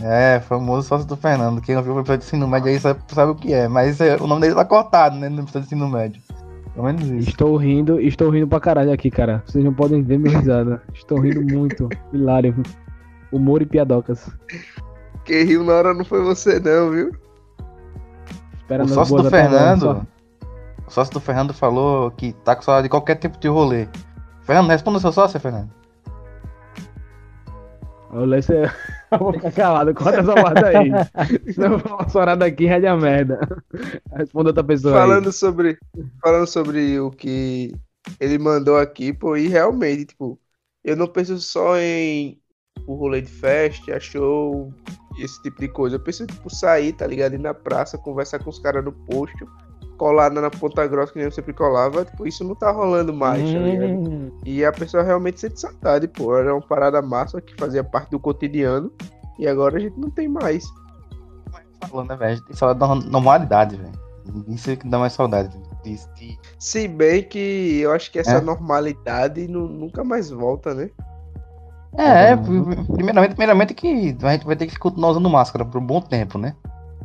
É, famoso sócio do Fernando. Quem ouviu o episódio de ensino médio aí sabe, sabe o que é. Mas é, o nome dele tá cortado, né? No episódio de ensino médio. Pelo menos isso. Estou rindo, estou rindo pra caralho aqui, cara. Vocês não podem ver minha risada. Estou rindo muito. Hilário. Humor e piadocas. Quem riu na hora não foi você, não, viu? Espera O sócio do agora, Fernando. O sócio do Fernando falou que tá com saudade de qualquer tipo de rolê. Fernando, responda seu sócio, Fernando. Olha, é... Eu vou ficar calado, corta essa parte aí. Senão eu vou uma sorada aqui e rede a merda. Responda outra pessoa aí. Falando sobre, falando sobre o que ele mandou aqui, pô, e realmente, tipo, eu não penso só em o rolê de festa, show, esse tipo de coisa. Eu penso, tipo, sair, tá ligado? Ir na praça, conversar com os caras no posto, colar na Ponta Grossa, que nem eu sempre colava. Tipo, isso não tá rolando mais, tá ligado? Hum, E a pessoa realmente sente saudade, pô. Era uma parada massa que fazia parte do cotidiano. E agora a gente não tem mais. Falou, né, velho? A gente tem saudade da normalidade, velho. Isso que dá mais saudade. De, de- Se bem que eu acho que essa É? normalidade nu- nunca mais volta, né? É, é, pri- primeiramente, primeiramente que a gente vai ter que continuar usando máscara por um bom tempo, né?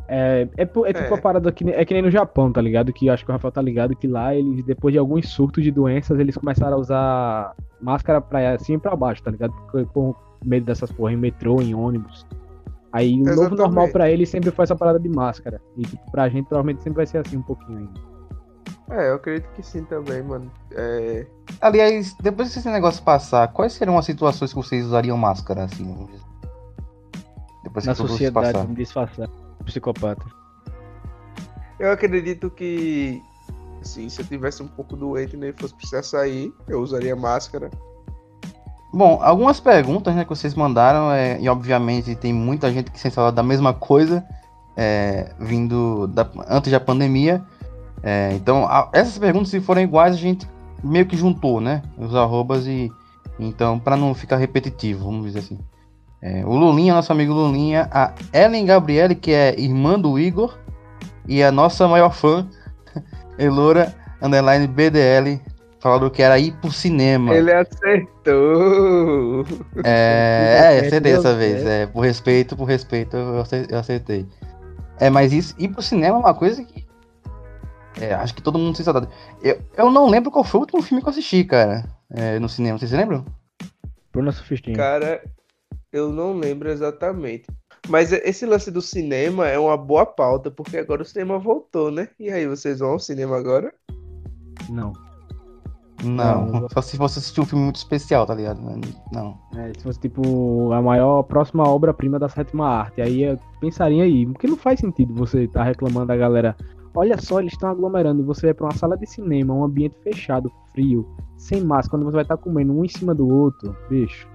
É, é, é tipo É. a parada que, é que nem no Japão, tá ligado? Que eu acho que o Rafael tá ligado que lá eles, depois de alguns surtos de doenças, eles começaram a usar máscara pra cima e pra baixo, tá ligado? Porque com medo dessas porra em metrô, em ônibus. Aí o novo normal pra eles sempre foi essa parada de máscara. E tipo, pra gente provavelmente sempre vai ser assim um pouquinho ainda. É, eu acredito que sim também, mano. É, Aliás, depois que esse negócio passar, quais seriam as situações que vocês usariam máscara, assim? Depois Na sociedade, passar. me disfarçar. Psicopata. eu acredito que, assim, se eu tivesse um pouco doente e nem fosse precisar sair, eu usaria máscara. Bom, algumas perguntas né, que vocês mandaram, é, e obviamente tem muita gente que sente saudade da mesma coisa, é, vindo da- antes da pandemia. É, então, a- essas perguntas, se forem iguais, a gente meio que juntou, né? Os arrobas e. Então, para não ficar repetitivo, vamos dizer assim. É, o Lulinha, nosso amigo Lulinha, a Ellen Gabriele, que é irmã do Igor, e a nossa maior fã, Elora, underline BDL, falaram que era ir pro cinema. Ele acertou! É, é, acertei dessa vez. É, por respeito, por respeito, eu acertei. É, mas isso, ir pro cinema é uma coisa que. É, acho que todo mundo tem saudade. Eu, eu não lembro qual foi o último filme que eu assisti, cara. é, no cinema. Vocês lembram? Bruna Sufistinha. Cara, eu não lembro exatamente. Mas esse lance do cinema é uma boa pauta, porque agora o cinema voltou, né? E aí, vocês vão ao cinema agora? Não. Não. Não. Só se você assistir um filme muito especial, tá ligado? Não. É, se fosse tipo a maior próxima obra-prima da sétima arte, aí eu pensaria aí, porque não faz sentido você estar reclamando da galera. Olha só, eles estão aglomerando e você vai pra uma sala de cinema, um ambiente fechado, frio, sem máscara, quando você vai estar comendo um em cima do outro, bicho.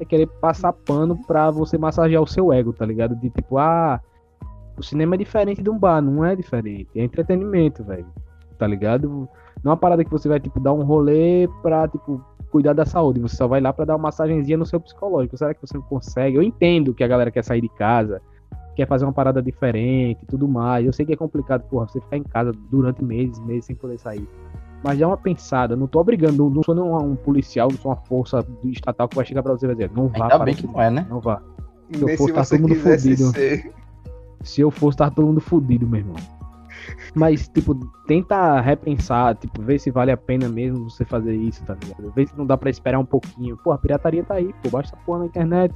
É querer passar pano pra você massagear o seu ego, tá ligado? De tipo, ah, o cinema é diferente de um bar, não é diferente, é entretenimento, velho. Tá ligado? Não é uma parada que você vai, tipo, dar um rolê pra, tipo, cuidar da saúde. Você só vai lá pra dar uma massagenzinha no seu psicológico. Será que você não consegue? Eu entendo que a galera quer sair de casa, quer fazer uma parada diferente e tudo mais. Eu sei que é complicado, porra, você ficar em casa durante meses, meses sem poder sair. Mas dá uma pensada, não tô obrigando, não, não sou um, um policial, não sou uma força estatal que vai chegar pra você e vai dizer, não vá Ainda para bem o que não é, né? não vá. eu Nem fosse, se tá você todo mundo fudido. ser. Se eu fosse, tava todo mundo fudido, meu irmão. Mas, tipo, tenta repensar, tipo, ver se vale a pena mesmo você fazer isso, tá ligado? Vê se não dá pra esperar um pouquinho. Pô, a pirataria tá aí, pô, baixa essa porra na internet.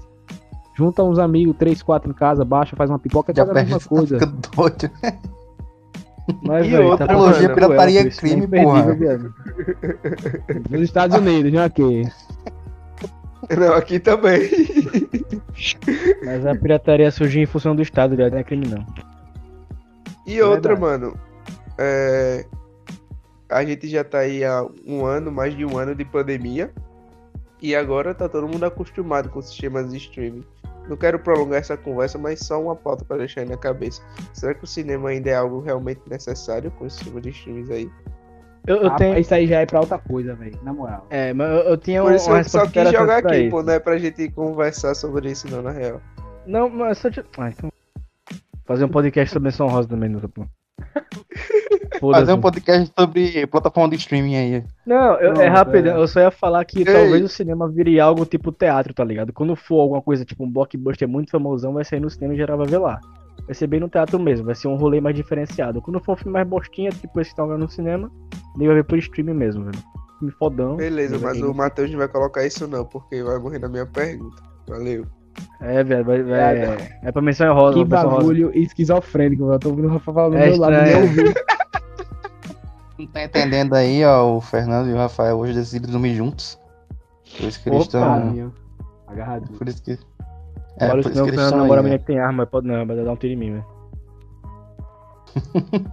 Junta uns amigos, três, quatro em casa, baixa, faz uma pipoca, Já faz a mesma perde, coisa. fica doido. Mas, E velho, outra, tá apologia pirataria é né? crime, porra. viado. Nos Estados Unidos, não aqui. Não, aqui também. Mas a pirataria surgiu em função do Estado, não é crime não. E outra, verdade. mano. É... A gente já tá aí há um ano, mais de um ano de pandemia. E agora tá todo mundo acostumado com sistemas de streaming. Não quero prolongar essa conversa, mas só uma pauta pra deixar aí na cabeça. Será que o cinema ainda é algo realmente necessário com esse sistema de streams aí? Eu, eu Ah, tenho. Isso aí já é pra outra coisa, velho, na moral. É, mas eu, eu tinha Por uma, isso uma eu só quis jogar aqui, isso. pô, não é pra gente conversar sobre isso não, na real. Não, mas só te... ah, então... Fazer um podcast sobre São Rosa também, não, pô. Fazer um podcast sobre plataforma de streaming aí. Não, eu, Não, é rápido. é. Eu só ia falar que Ei. talvez o cinema vire algo tipo teatro, tá ligado? Quando for alguma coisa tipo um blockbuster muito famosão, vai sair no cinema e geral vai ver lá. Vai ser bem no teatro mesmo, vai ser um rolê mais diferenciado. Quando for um filme mais bostinha, tipo esse que tá no cinema, nem vai ver por streaming mesmo, velho. Filme fodão. Beleza, mas o Matheus não vai colocar isso não, porque vai morrer na minha pergunta. Valeu. É, velho, vai, vai, é, é pra menção rosa, Que menção rosa. bagulho esquizofrênico, velho. Eu tô ouvindo o Rafa falando do É meu lado, nem. Não tá entendendo aí, ó, o Fernando e o Rafael hoje decidem dormir juntos. Por isso que eles estão. Agarradinho. Por isso que. É, Fala por isso isso não, que que eles eu estão namoro a menina né? que tem arma, pode não, vai dar um tiro em mim, velho.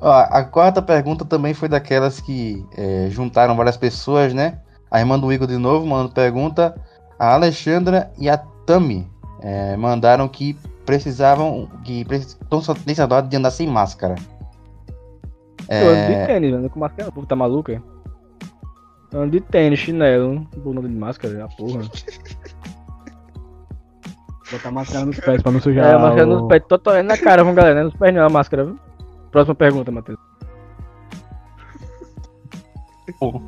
Ó, a quarta pergunta também foi daquelas que é, juntaram várias pessoas, né? A irmã do Igor de novo mandando pergunta. A Alexandra e a Tami é, mandaram que precisavam. que estão só tem saudade de andar sem máscara. Eu ando de É, tênis, ando com máscara, pô, tá maluco, é? Ando de tênis, chinelo, bunda de máscara, a porra. Botar máscara nos pés pra não sujar. É, a máscara nos o- pés, tô, tô, é na cara, vamos galera, né? Nos pés não, a máscara, viu? Próxima pergunta, Matheus. Eu,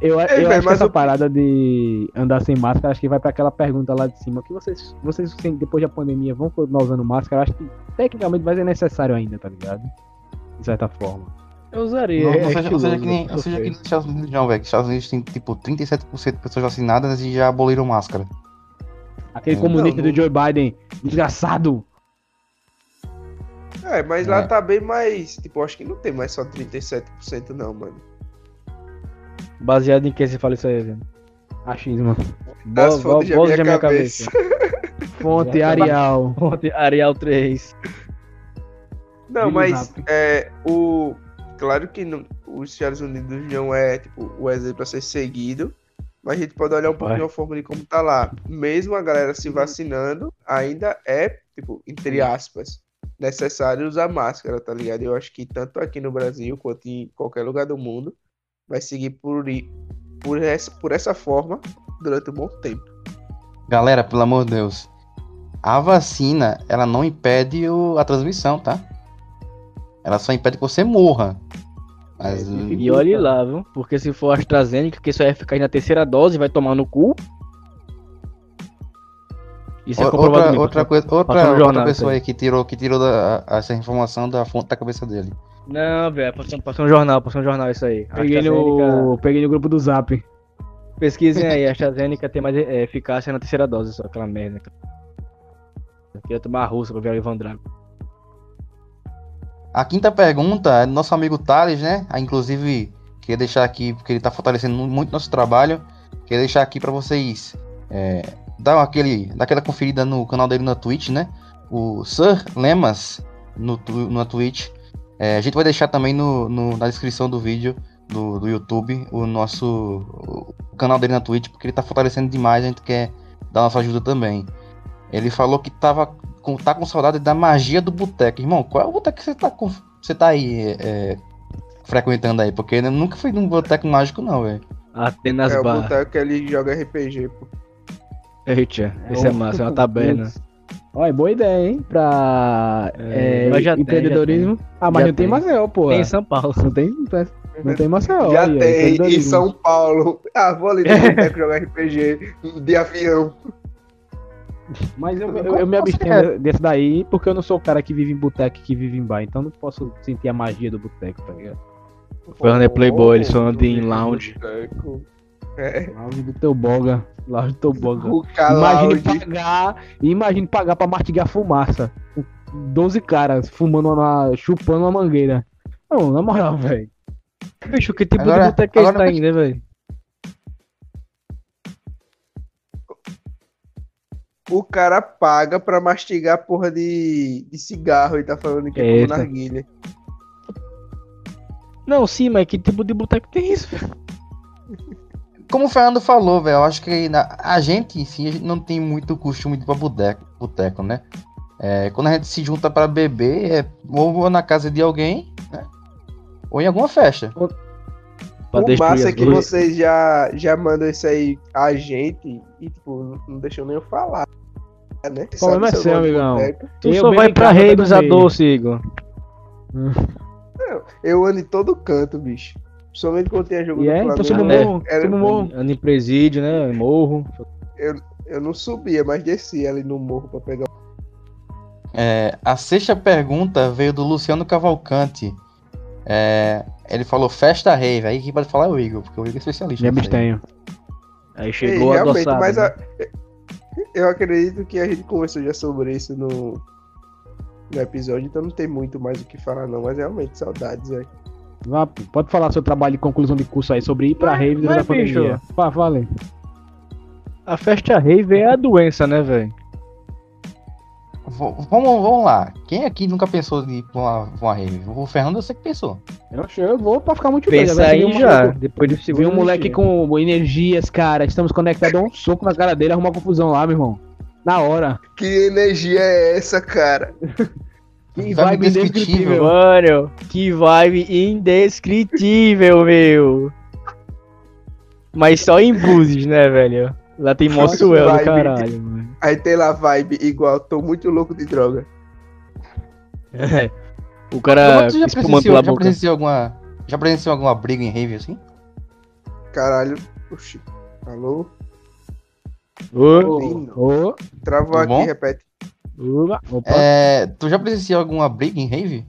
eu, eu acho que essa parada de andar sem máscara, acho que vai pra aquela pergunta lá de cima. Que vocês, vocês depois da pandemia, vão continuar usando máscara? Acho que tecnicamente vai ser necessário ainda, tá ligado? De certa forma. Eu usaria, não, é, não seja, não seja estiloso, que nem, né? não seja que nos Estados Unidos, não, velho. os Estados Unidos tem tipo 37% de pessoas vacinadas e já aboliram máscara. Aquele É. comunista Não, do Joe Biden, desgraçado! É, mas lá É. tá bem mais. Tipo, acho que não tem mais só 37% não, mano. Baseado em que você fala isso aí, velho? Achismo. Bo- bo- bolas minha minha cabeça. Fonte Já tá Arial. Ontem, Arial 3. Não, mas é, o. Claro que não- os Estados Unidos não é tipo, o exemplo a ser seguido, mas a gente pode olhar um pouquinho Vai. a forma de como tá lá. Mesmo a galera se vacinando, ainda é, tipo, entre aspas, necessário usar máscara, tá ligado? Eu acho que tanto aqui no Brasil quanto em qualquer lugar do mundo vai seguir por, por, essa, por essa forma durante um bom tempo. Galera, pelo amor de Deus. A vacina, ela não impede o- a transmissão, tá? Ela só impede que você morra. Mas, É, E olhe lá, viu? Porque se for AstraZeneca, que só é ficar na terceira dose, vai tomar no cu. Isso é comprovado outra, mesmo, outra tá? coisa, outra, outra jornal, pessoa isso aí. aí que tirou, que tirou da- a- essa informação da fonte da cabeça dele. Não, velho, passou, passou um jornal, passou um jornal isso aí. Peguei no, peguei no grupo do Zap. Pesquisem aí, a AstraZeneca tem mais é, eficácia na terceira dose, só aquela merda. Eu queria tomar a russa pra ver o Ivan Drago. A quinta pergunta é do nosso amigo Thales, né? Ah, Inclusive, queria deixar aqui, porque ele tá fortalecendo mu- muito nosso trabalho. Queria deixar aqui pra vocês é, dar aquele, dar aquela conferida no canal dele na Twitch, né? O Sir Lemas no, na Twitch. É, a gente vai deixar também no, no- na descrição do vídeo do, do YouTube o nosso o canal dele na Twitch, porque ele tá fortalecendo demais, a gente quer dar nossa ajuda também. Ele falou que tava com, tá com saudade da magia do boteco. Irmão, qual é o boteco que você tá, com, você tá aí é, frequentando aí? Porque eu nunca fui num boteco mágico, não, velho. Atenas é o Bar. boteco que ele joga RPG, pô. Eita, esse é massa, é uma taberna. Olha, boa ideia, hein? Pra É, é, já tem, empreendedorismo. ah, mas Já não tem tem. Maceió, pô. Tem em São Paulo. Não tem, não tem. Maceió. Já aí, tem em. São Paulo. Ah, vou ali no boteco jogar RPG de avião. Mas eu, eu, eu me abstenho desse daí porque eu não sou o cara que vive em boteco e que vive em bar. Então não posso sentir a magia do boteco, tá ligado? O Fernando é playboy, ele só anda em lounge. É, Lounge do teu boga. Teu boga. o Imagine pagar. Imagine pagar pra mastigar fumaça. Com 12 caras fumando uma. chupando uma mangueira. Não, na moral, velho. Bicho, que tipo Agora- de boteco é esse daí, né, velho? O cara paga pra mastigar porra de, de cigarro e tá falando que é narguilha. Não, sim, mas que tipo de boteco tem isso, velho? Como o Fernando falou, velho, eu acho que na- a gente em si a gente não tem muito costume de ir pra boteco, boteco né? É, quando a gente se junta pra beber, é ou na casa de alguém, né? Ou em alguma festa. O massa é que vocês já, já mandam isso aí a gente e, tipo, não, deixou nem eu falar. Né? O problema é se eu seu, amigão. Tu Eu só vai pra Reis também. doce, Igor. Eu, eu ando em todo canto, bicho. Principalmente quando tem jogo E do é, então Flamengo. subo É, morro. era- Subo morro. Anda em presídio, né? Morro. Eu não subia, mas descia ali no morro pra pegar. É, a sexta pergunta veio do Luciano Cavalcante. É, ele falou festa rave, aí quem pode falar é o Igor, porque o Igor é especialista. Me aí. abstenho. Aí Ei, chegou a realmente, adoçada. mas né? a- eu acredito que a gente conversou já sobre isso no, no episódio, então não tem muito mais o que falar não, mas realmente saudades, velho. Pode falar seu trabalho de conclusão de curso aí sobre ir pra rave durante a pandemia. Fala, fala aí. A festa rave é a doença, né, velho? Vamos, vamos lá. Quem aqui nunca pensou de ir pra uma, pra uma rave? O Fernando eu sei que pensou. Eu, eu vou pra ficar muito. Pensa Agora, se aí já. Depois do Se segundo vir um moleque com energias, cara, estamos conectados, dá um soco na cara dele, arruma confusão lá, meu irmão. Na hora. Que energia é essa, cara? Que Vibe indescritível. Mano, que vibe indescritível, meu. Mas só em Búzios, né, velho? Lá tem Mossuel do caralho, mano. Aí tem lá vibe igual, tô muito louco de droga. É. O cara já espumando presenciou, pela já boca. presenciou alguma. Já presenciou alguma briga em rave assim? Caralho. Oxi. Alô? Ô. Ô, Travou Tudo aqui, bom? repete. É, tu já presenciou alguma briga em rave?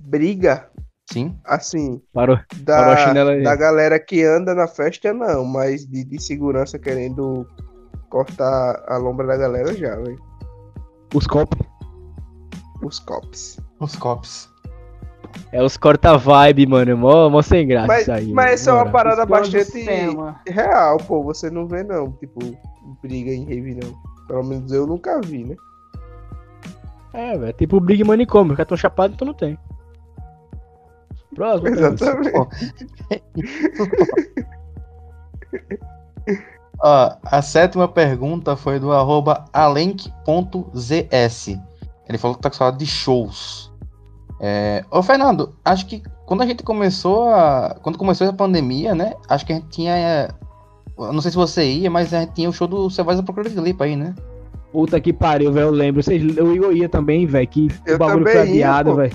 Briga, Sim. assim, Parou. Parou a da, chinela aí. da galera que anda na festa, não, mas de, de segurança querendo cortar a lombra da galera já, velho. Os copos. Os cops. Os cops. É os corta-vibe, mano. Mó, mó sem graça Mas, isso aí. mas essa é uma parada Explode bastante real, pô. Você não vê, não. Tipo, briga em rave, não. Pelo menos eu nunca vi, né? É, velho. Tipo o Big Manicômio. Os caras tão chapados, então não tem. Próximo. Exatamente. Ó, a sétima pergunta foi do arroba alenk.zs. Ele falou que tá com saudade de shows. É... Ô, Fernando, acho que quando a gente começou a. Quando começou a pandemia, né? Acho que a gente tinha. eu Não sei se você ia, mas a gente tinha o show do Cevais da Procura de Lipa aí, né? Puta que pariu, velho. Eu lembro. Vocês, o Igor ia também, velho. Que Eu o bagulho foi ia, adiado, velho.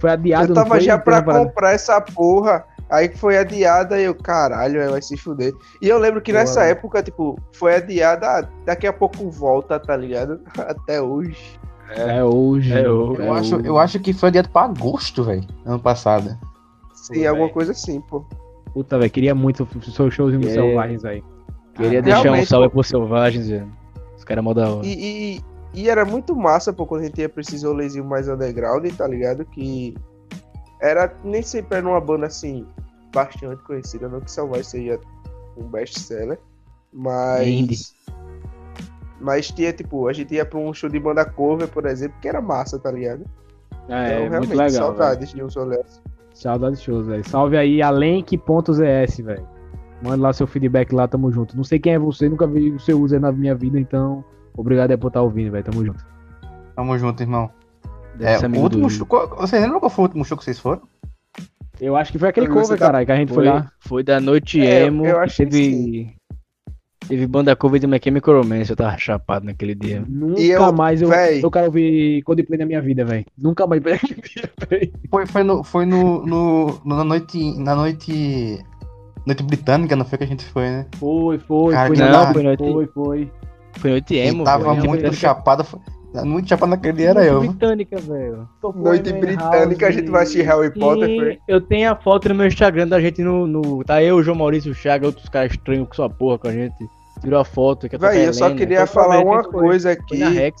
Foi adiado, Eu não tava foi? já pra comprar essa porra. Aí que foi adiada e eu, caralho, vai se fuder. E eu lembro que nessa Boa. época, tipo, foi adiada, ah, daqui a pouco volta, tá ligado? Até hoje. É hoje. É hoje. Eu, acho, eu acho que foi adiado pra agosto, velho. Ano passado. Sim, Pô, alguma véi. coisa assim, pô. Puta, velho. Queria muito o seu showzinho do É. Selvagens aí. Queria deixar um salve pô. por selvagens, velho. Os caras mó da hora. E, e, e era muito massa, pô, quando a gente ia pra esses rolezinhos mais underground, tá ligado? Que era nem sempre era uma banda assim, bastante conhecida, não que Salvar seja um best-seller, mas. Indie. Mas tinha, tipo, a gente ia pra um show de banda cover, por exemplo, que era massa, tá ligado? É, então, muito legal. saudades de um rolês. Saudades de shows, velho. Salve aí, alenk.zs, velho. Manda lá seu feedback lá, tamo junto. Não sei quem é você, nunca vi o seu user na minha vida, então. Obrigado aí por estar ouvindo, velho. Tamo junto. Tamo junto, irmão. Deve É, o último show. qual- Vocês lembram qual foi o último show que vocês foram? Eu acho que foi aquele cover, tá- caralho, que a gente foi, Foi, lá. foi da noite É, emo. eu acho que teve. Teve banda cover de My Chemical Romance, eu tava chapado naquele dia. Nunca E eu, mais eu, véi. eu quero ouvir Coldplay na minha vida, velho. Nunca mais. Foi, foi, no, foi no, no, no- na noite. Na noite. Noite britânica, não foi que a gente foi, né? Foi, foi, Cara, foi. não, não, foi, foi foi, noite- foi. Foi noite emo, tava velho. muito chapado. foi- Muito chapado naquele dia era Noite eu. britânica, velho. Noite britânica, a gente vai assistir Harry Potter, foi? Sim, eu tenho a foto no meu Instagram da gente no. no- tá eu, o João Maurício Chaga, outros caras estranhos com sua porra com a gente. Tirou a foto. Que Véi, eu só queria falar uma coisa Foi aqui.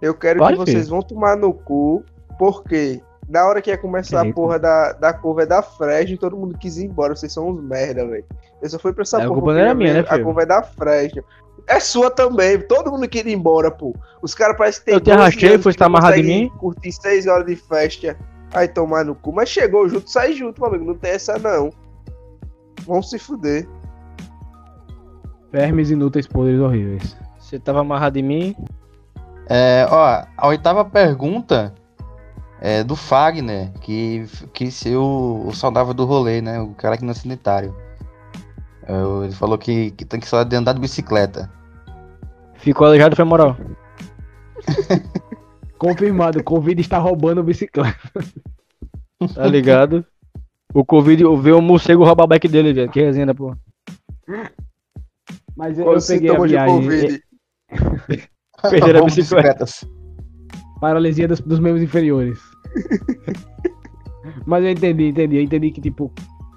Eu quero que vocês filho. vão tomar no cu, porque na hora que ia começar a porra da, da curva da Fresno, todo mundo quis ir embora. Vocês são uns merda, velho. Eu só fui pra essa É, a porra. culpa porque não era minha, né, A filho? curva é da Fresno. É sua também. Todo mundo queria ir embora, pô. Os caras parecem que tem Eu te 12 arrastei, foi estar amarrado em mim? Curtir seis horas de festa. Aí tomar no cu. Mas chegou junto, sai junto, meu amigo. Não tem essa, não. Vão se fuder. Vermes inúteis, poderes horríveis. Você tava amarrado em mim. É, ó, a oitava pergunta é do Fagner, que que ser o, o saudável do rolê, né? O cara que não é sanitário. É, ele falou que, que tem que só de andar de bicicleta. Ficou aleijado femoral. Confirmado, o Covid está roubando bicicleta. Tá ligado? O Covid, veio o morcego roubar a bike dele, velho. Que resenha, pô. Mas eu, eu peguei a viagem. Covid? Perderam bicicletas. Paralisia dos, dos membros inferiores. Mas eu entendi, entendi. Eu entendi que, tipo,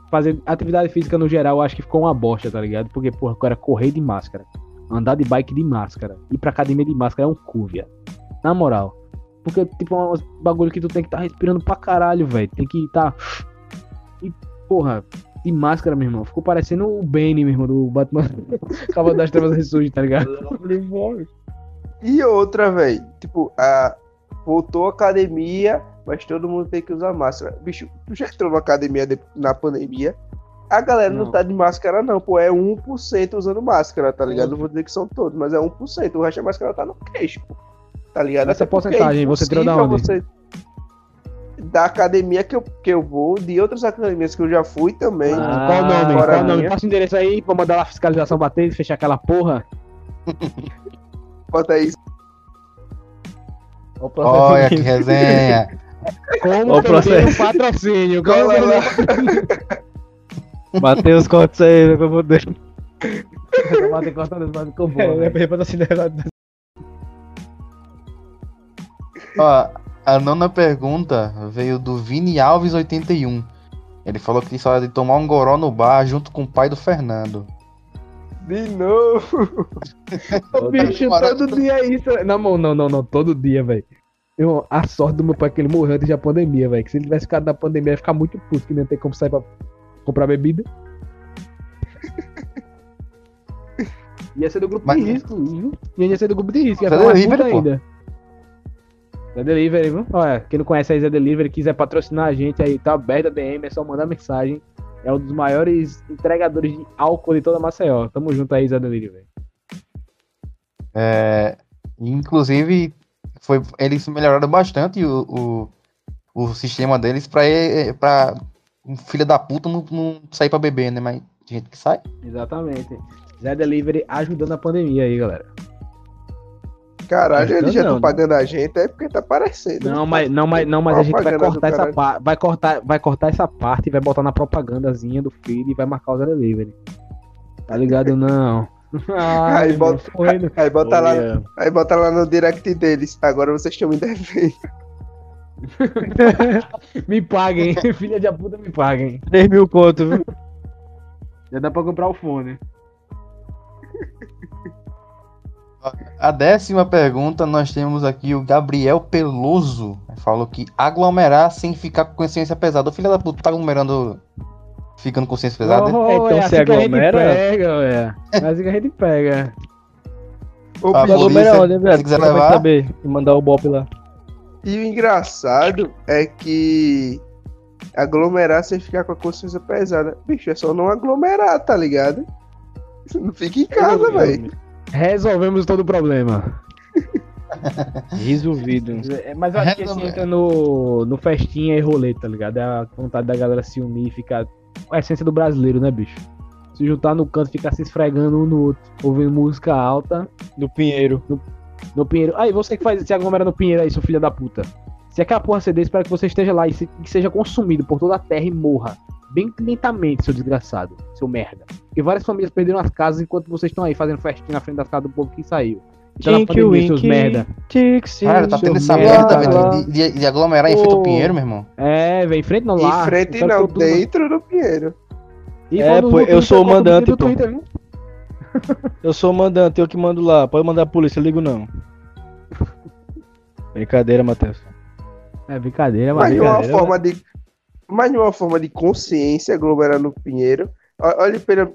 fazer atividade física no geral, eu acho que ficou uma bosta, tá ligado? Porque, porra, agora correr de máscara, andar de bike de máscara, ir pra academia de máscara é um cu, viado. Na moral. Porque, tipo, é uns bagulho que tu tem que tá respirando pra caralho, velho. Tem que tá. E, porra, de máscara, meu irmão. Ficou parecendo o Bane, meu irmão, do Batman. Cavalo das Trevas Ressurge, tá ligado? E outra, velho. Tipo, a... voltou a academia, mas todo mundo tem que usar máscara. Bicho, tu já entrou na academia de- na pandemia? A galera não. Não. tá de máscara, não, pô. É 1% usando máscara, tá ligado? Não vou dizer que são todos, mas é 1%. O resto da máscara tá no queixo, pô. Tá ligado? Essa porque é porcentagem, você tirou da onde? você- Da academia que eu, que eu vou, de outras academias que eu já fui também. Ah, qual o nome? Qual o nome? Passa o endereço aí pra mandar lá a fiscalização bater e fechar aquela porra. Bota aí. Olha que resenha. Como o processo. um patrocínio? Como Matheus, corta isso aí, meu Deus. Bater cortando as bases com É, boa, velho. Ó, a nona pergunta veio do Vini Alves 81. Ele falou que só de tomar um goró no bar junto com o pai do Fernando. De novo. Ô, bicho, todo dia é isso. Não, não, não, não, não, todo dia, velho. Eu- A sorte do meu pai é que ele morreu antes da pandemia, velho. Que se ele tivesse ficado na pandemia, ia ficar muito puto que ia ter como sair pra comprar bebida. Ia ser do grupo Mas- de risco, viu? Ia ser do grupo de risco, ia ficar mais puto ainda. Zé Delivery, viu? Olha, quem não conhece aí Zé Delivery, quiser patrocinar a gente aí, tá aberto a DM, é só mandar mensagem. É um dos maiores entregadores de álcool de toda Maceió. Tamo junto aí, Zé Delivery. É, inclusive, foi, eles melhoraram bastante o, o, o sistema deles pra, pra um filho da puta não, não sair pra beber, né? Mas gente que sai. Exatamente. Zé Delivery ajudando a pandemia aí, galera. Caralho, eles já não, estão né? pagando a gente, é porque tá aparecendo. Não, mas, não, mas, não, mas a gente vai cortar essa parte. Vai cortar, vai cortar essa parte e vai botar na propagandazinha do feed e vai marcar o Zé Delivery. Tá ligado? Não. Ai, Aí bota- foi, né? Aí bota, lá, aí bota lá no direct deles. Agora vocês estão me devendo. Me paguem, filha de puta, me paguem. 3 mil conto, viu? Já dá pra comprar o fone. A décima pergunta, nós temos aqui o Gabriel Peloso. Falou que aglomerar sem ficar com consciência pesada. O filho da puta tá aglomerando ficando com consciência pesada. Oh, Então é se assim que a gente aglomera? pega, ué. É assim que a gente pega. Ah, bicho, polícia, Aglomera onde, velho? se quiser é levar. saber e mandar o bop lá. E o engraçado é que aglomerar sem ficar com a consciência pesada. Bicho, é só não aglomerar, tá ligado? Não fica em casa, velho. Resolvemos todo o problema. Resolvido. É, Mas eu acho que esse Resolve- entra no, no festinha e rolê, tá ligado? É a vontade da galera se unir e ficar. A essência do brasileiro, né, bicho? Se juntar no canto, ficar se esfregando um no outro, ouvindo música alta Do Pinheiro. no Pinheiro. Aí, você que faz, se aglomera no Pinheiro aí, seu filho da puta. Se aquela porra ceder, espero que você esteja lá e, se- que seja consumido por toda a terra e morra. Bem lentamente, seu desgraçado, seu merda. Porque várias famílias perderam as casas enquanto vocês estão aí fazendo festinha na frente das casas do povo que saiu. Tá na Tinky pandemia, seus merda. Tixi. Cara, tá tendo essa merda, velho, de, de- de aglomerar em frente ao. Pinheiro, meu irmão. É, velho, em frente não lá. em frente não, dentro do Pinheiro. E É, pô, eu sou o mandante, pô. Eu sou o mandante, eu que mando lá. Pode mandar a polícia, eu ligo não. Brincadeira, Matheus. É brincadeira, Mas mas de uma brincadeira. forma de. Mas de uma forma de consciência aglomerar no Pinheiro. Olha pera,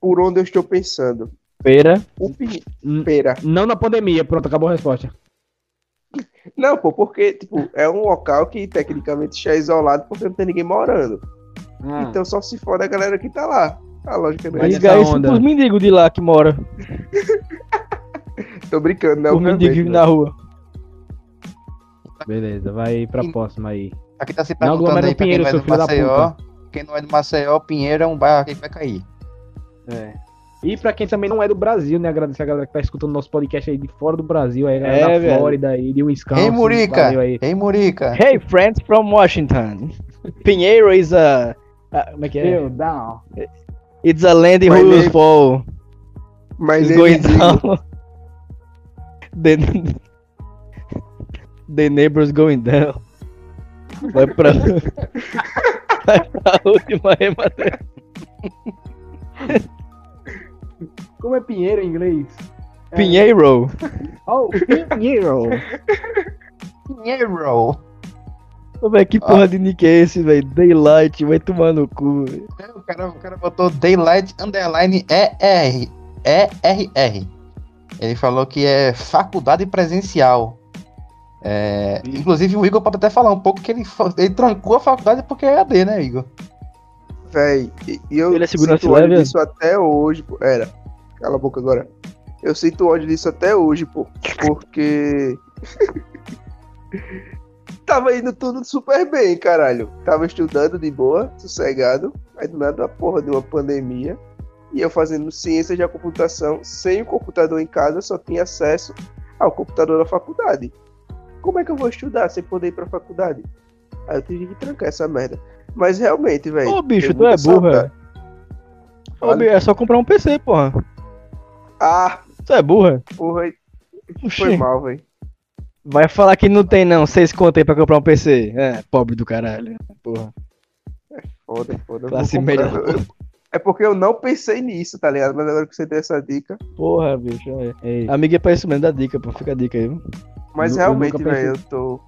por onde eu estou pensando. Pera. O Pinheiro. Pera. Não na pandemia, pronto, acabou a resposta. Não, pô, porque, tipo, é um local que tecnicamente já é isolado porque não tem ninguém morando. Ah, Então só se for a galera que tá lá. A lógica não é Mas isso onda- pros mendigos de lá que mora. Tô brincando, né? Os mendigos obviamente, vivem né? na rua. beleza, vai pra E- próxima aí. Aqui tá se Não perguntando aglomera aí pra quem Pinheiro, não é do Maceió. Quem não é do Maceió, Pinheiro é um bairro que vai cair. É. E pra quem também não é do Brasil, né? Agradecer a galera que tá escutando nosso podcast aí de fora do Brasil, aí, galera É, da velho. Flórida aí, de Wisconsin. Ei, Murica! Ei, Murica! Hey, friends from Washington. Pinheiro is a. a- como é que é? Down. It's a land My whose name- fall Mas is ele going down. the, the neighbors going down. Vai pra. Vai pra última Matheus. Como é Pinheiro em inglês? Pinheiro. Oh, Pinheiro. Pinheiro! Ô, velho, que porra de nick é esse, velho? Daylight, vai tomar no cu. velho. O cara, o cara botou Daylight Underline ER. ERR. Ele falou que é faculdade presencial. É, inclusive o Igor pode até falar um pouco que ele, ele trancou a faculdade porque é AD, né, Igor? Véi, e eu Ele é sinto ódio disso até hoje, pô. Era. Cala a boca agora. Eu sinto ódio disso até hoje, pô. Porque. Tava indo tudo super bem, caralho. Tava estudando de boa, sossegado. Aí do nada a porra de uma pandemia. E eu fazendo ciência da computação, sem o computador em casa, só tinha acesso ao computador da faculdade. Como é que eu vou estudar sem poder ir pra faculdade? Aí eu tive que trancar essa merda. Mas realmente, velho. Ô, bicho, tu é burro, saudade. é? Ô, bicho, é só comprar um PC, porra. Ah, Tu é burra? porra, Oxi. foi mal, velho. Vai falar que não tem, não. Seis conto aí pra comprar um PC. É, pobre do caralho. Porra. Foda, foda. eu Classe vou comprar. melhor. Eu- É porque eu não pensei nisso, tá ligado? Mas agora que você deu essa dica. Porra, bicho. é. Ei, Amiga é pra isso mesmo, dá dica, pô. Fica a dica aí. viu? Mas Eu- realmente, nunca pensei- velho, eu tô.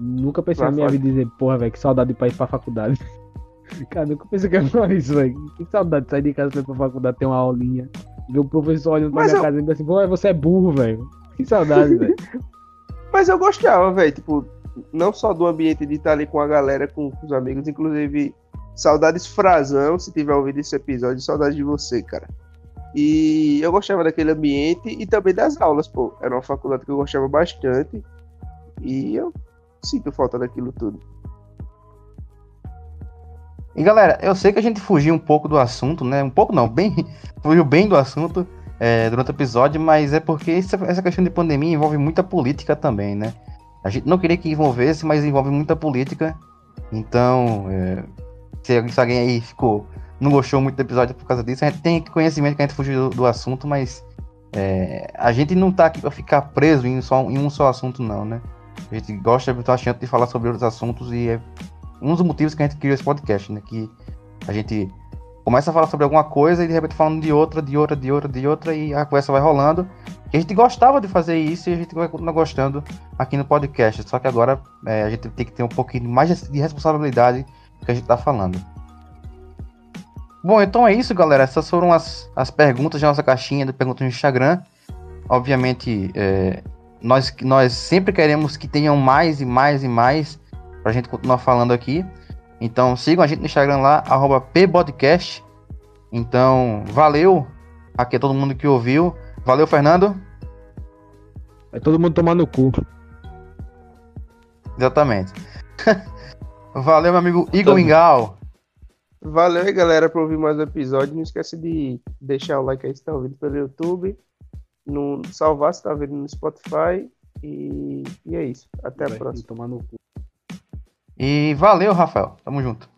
nunca pensei Vai, na minha vida dizer, porra, velho, que saudade de ir pra ir pra faculdade. Cara, nunca pensei que eu ia falar isso, velho. Que saudade de sair de casa pra ir pra faculdade, ter uma aulinha. Ver o professor olhando pra Mas minha eu- casa e dizendo assim, pô, você é burro, velho. Que saudade, velho. Mas eu gostava, velho. Tipo, não só do ambiente de estar ali com a galera, com, com os amigos, inclusive. Saudades Frazão, se tiver ouvido esse episódio, saudades de você, cara. E eu gostava daquele ambiente e também das aulas, pô. Era uma faculdade que eu gostava bastante. E eu sinto falta daquilo tudo. E galera, eu sei que a gente fugiu um pouco do assunto, né? Um pouco não, bem. Fugiu bem do assunto é, durante o episódio, mas é porque essa, questão de pandemia envolve muita política também, né? A gente não queria que envolvesse, mas envolve muita política. Então, é, se, alguém aí ficou. Não gostou muito do episódio por causa disso, a gente tem conhecimento que a gente fugiu do, do assunto, mas é, a gente não tá aqui pra ficar preso em, só, em um só assunto, não, né? A gente gosta bastante de falar sobre outros assuntos e é um dos motivos que a gente criou esse podcast, né? Que a gente começa a falar sobre alguma coisa e de repente falando de outra, de outra, de outra, de outra, e a conversa vai rolando. E a gente gostava de fazer isso e a gente vai continuar gostando aqui no podcast. Só que agora é, a gente tem que ter um pouquinho mais de responsabilidade que a gente tá falando. Bom, então é isso, galera. Essas foram as, as perguntas da nossa caixinha de perguntas no Instagram. Obviamente, é, nós, nós sempre queremos que tenham mais e mais e mais pra gente continuar falando aqui. Então sigam a gente no Instagram lá, arroba pbodcast. Então, valeu aqui a todo mundo que ouviu. Valeu, Fernando. Vai todo mundo tomar no cu. Exatamente. valeu, meu amigo Igor Mingal. Valeu aí, galera, por ouvir mais um episódio. Não esquece de deixar o like aí se tá ouvindo pelo YouTube. No, salvar se tá vendo no Spotify. E, e é isso. Até a Vai próxima. tomar no cu. E valeu, Rafael. Tamo junto.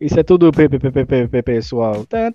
Isso é tudo, pe- pe- pe- pe- pe- pe- pessoal. Tan,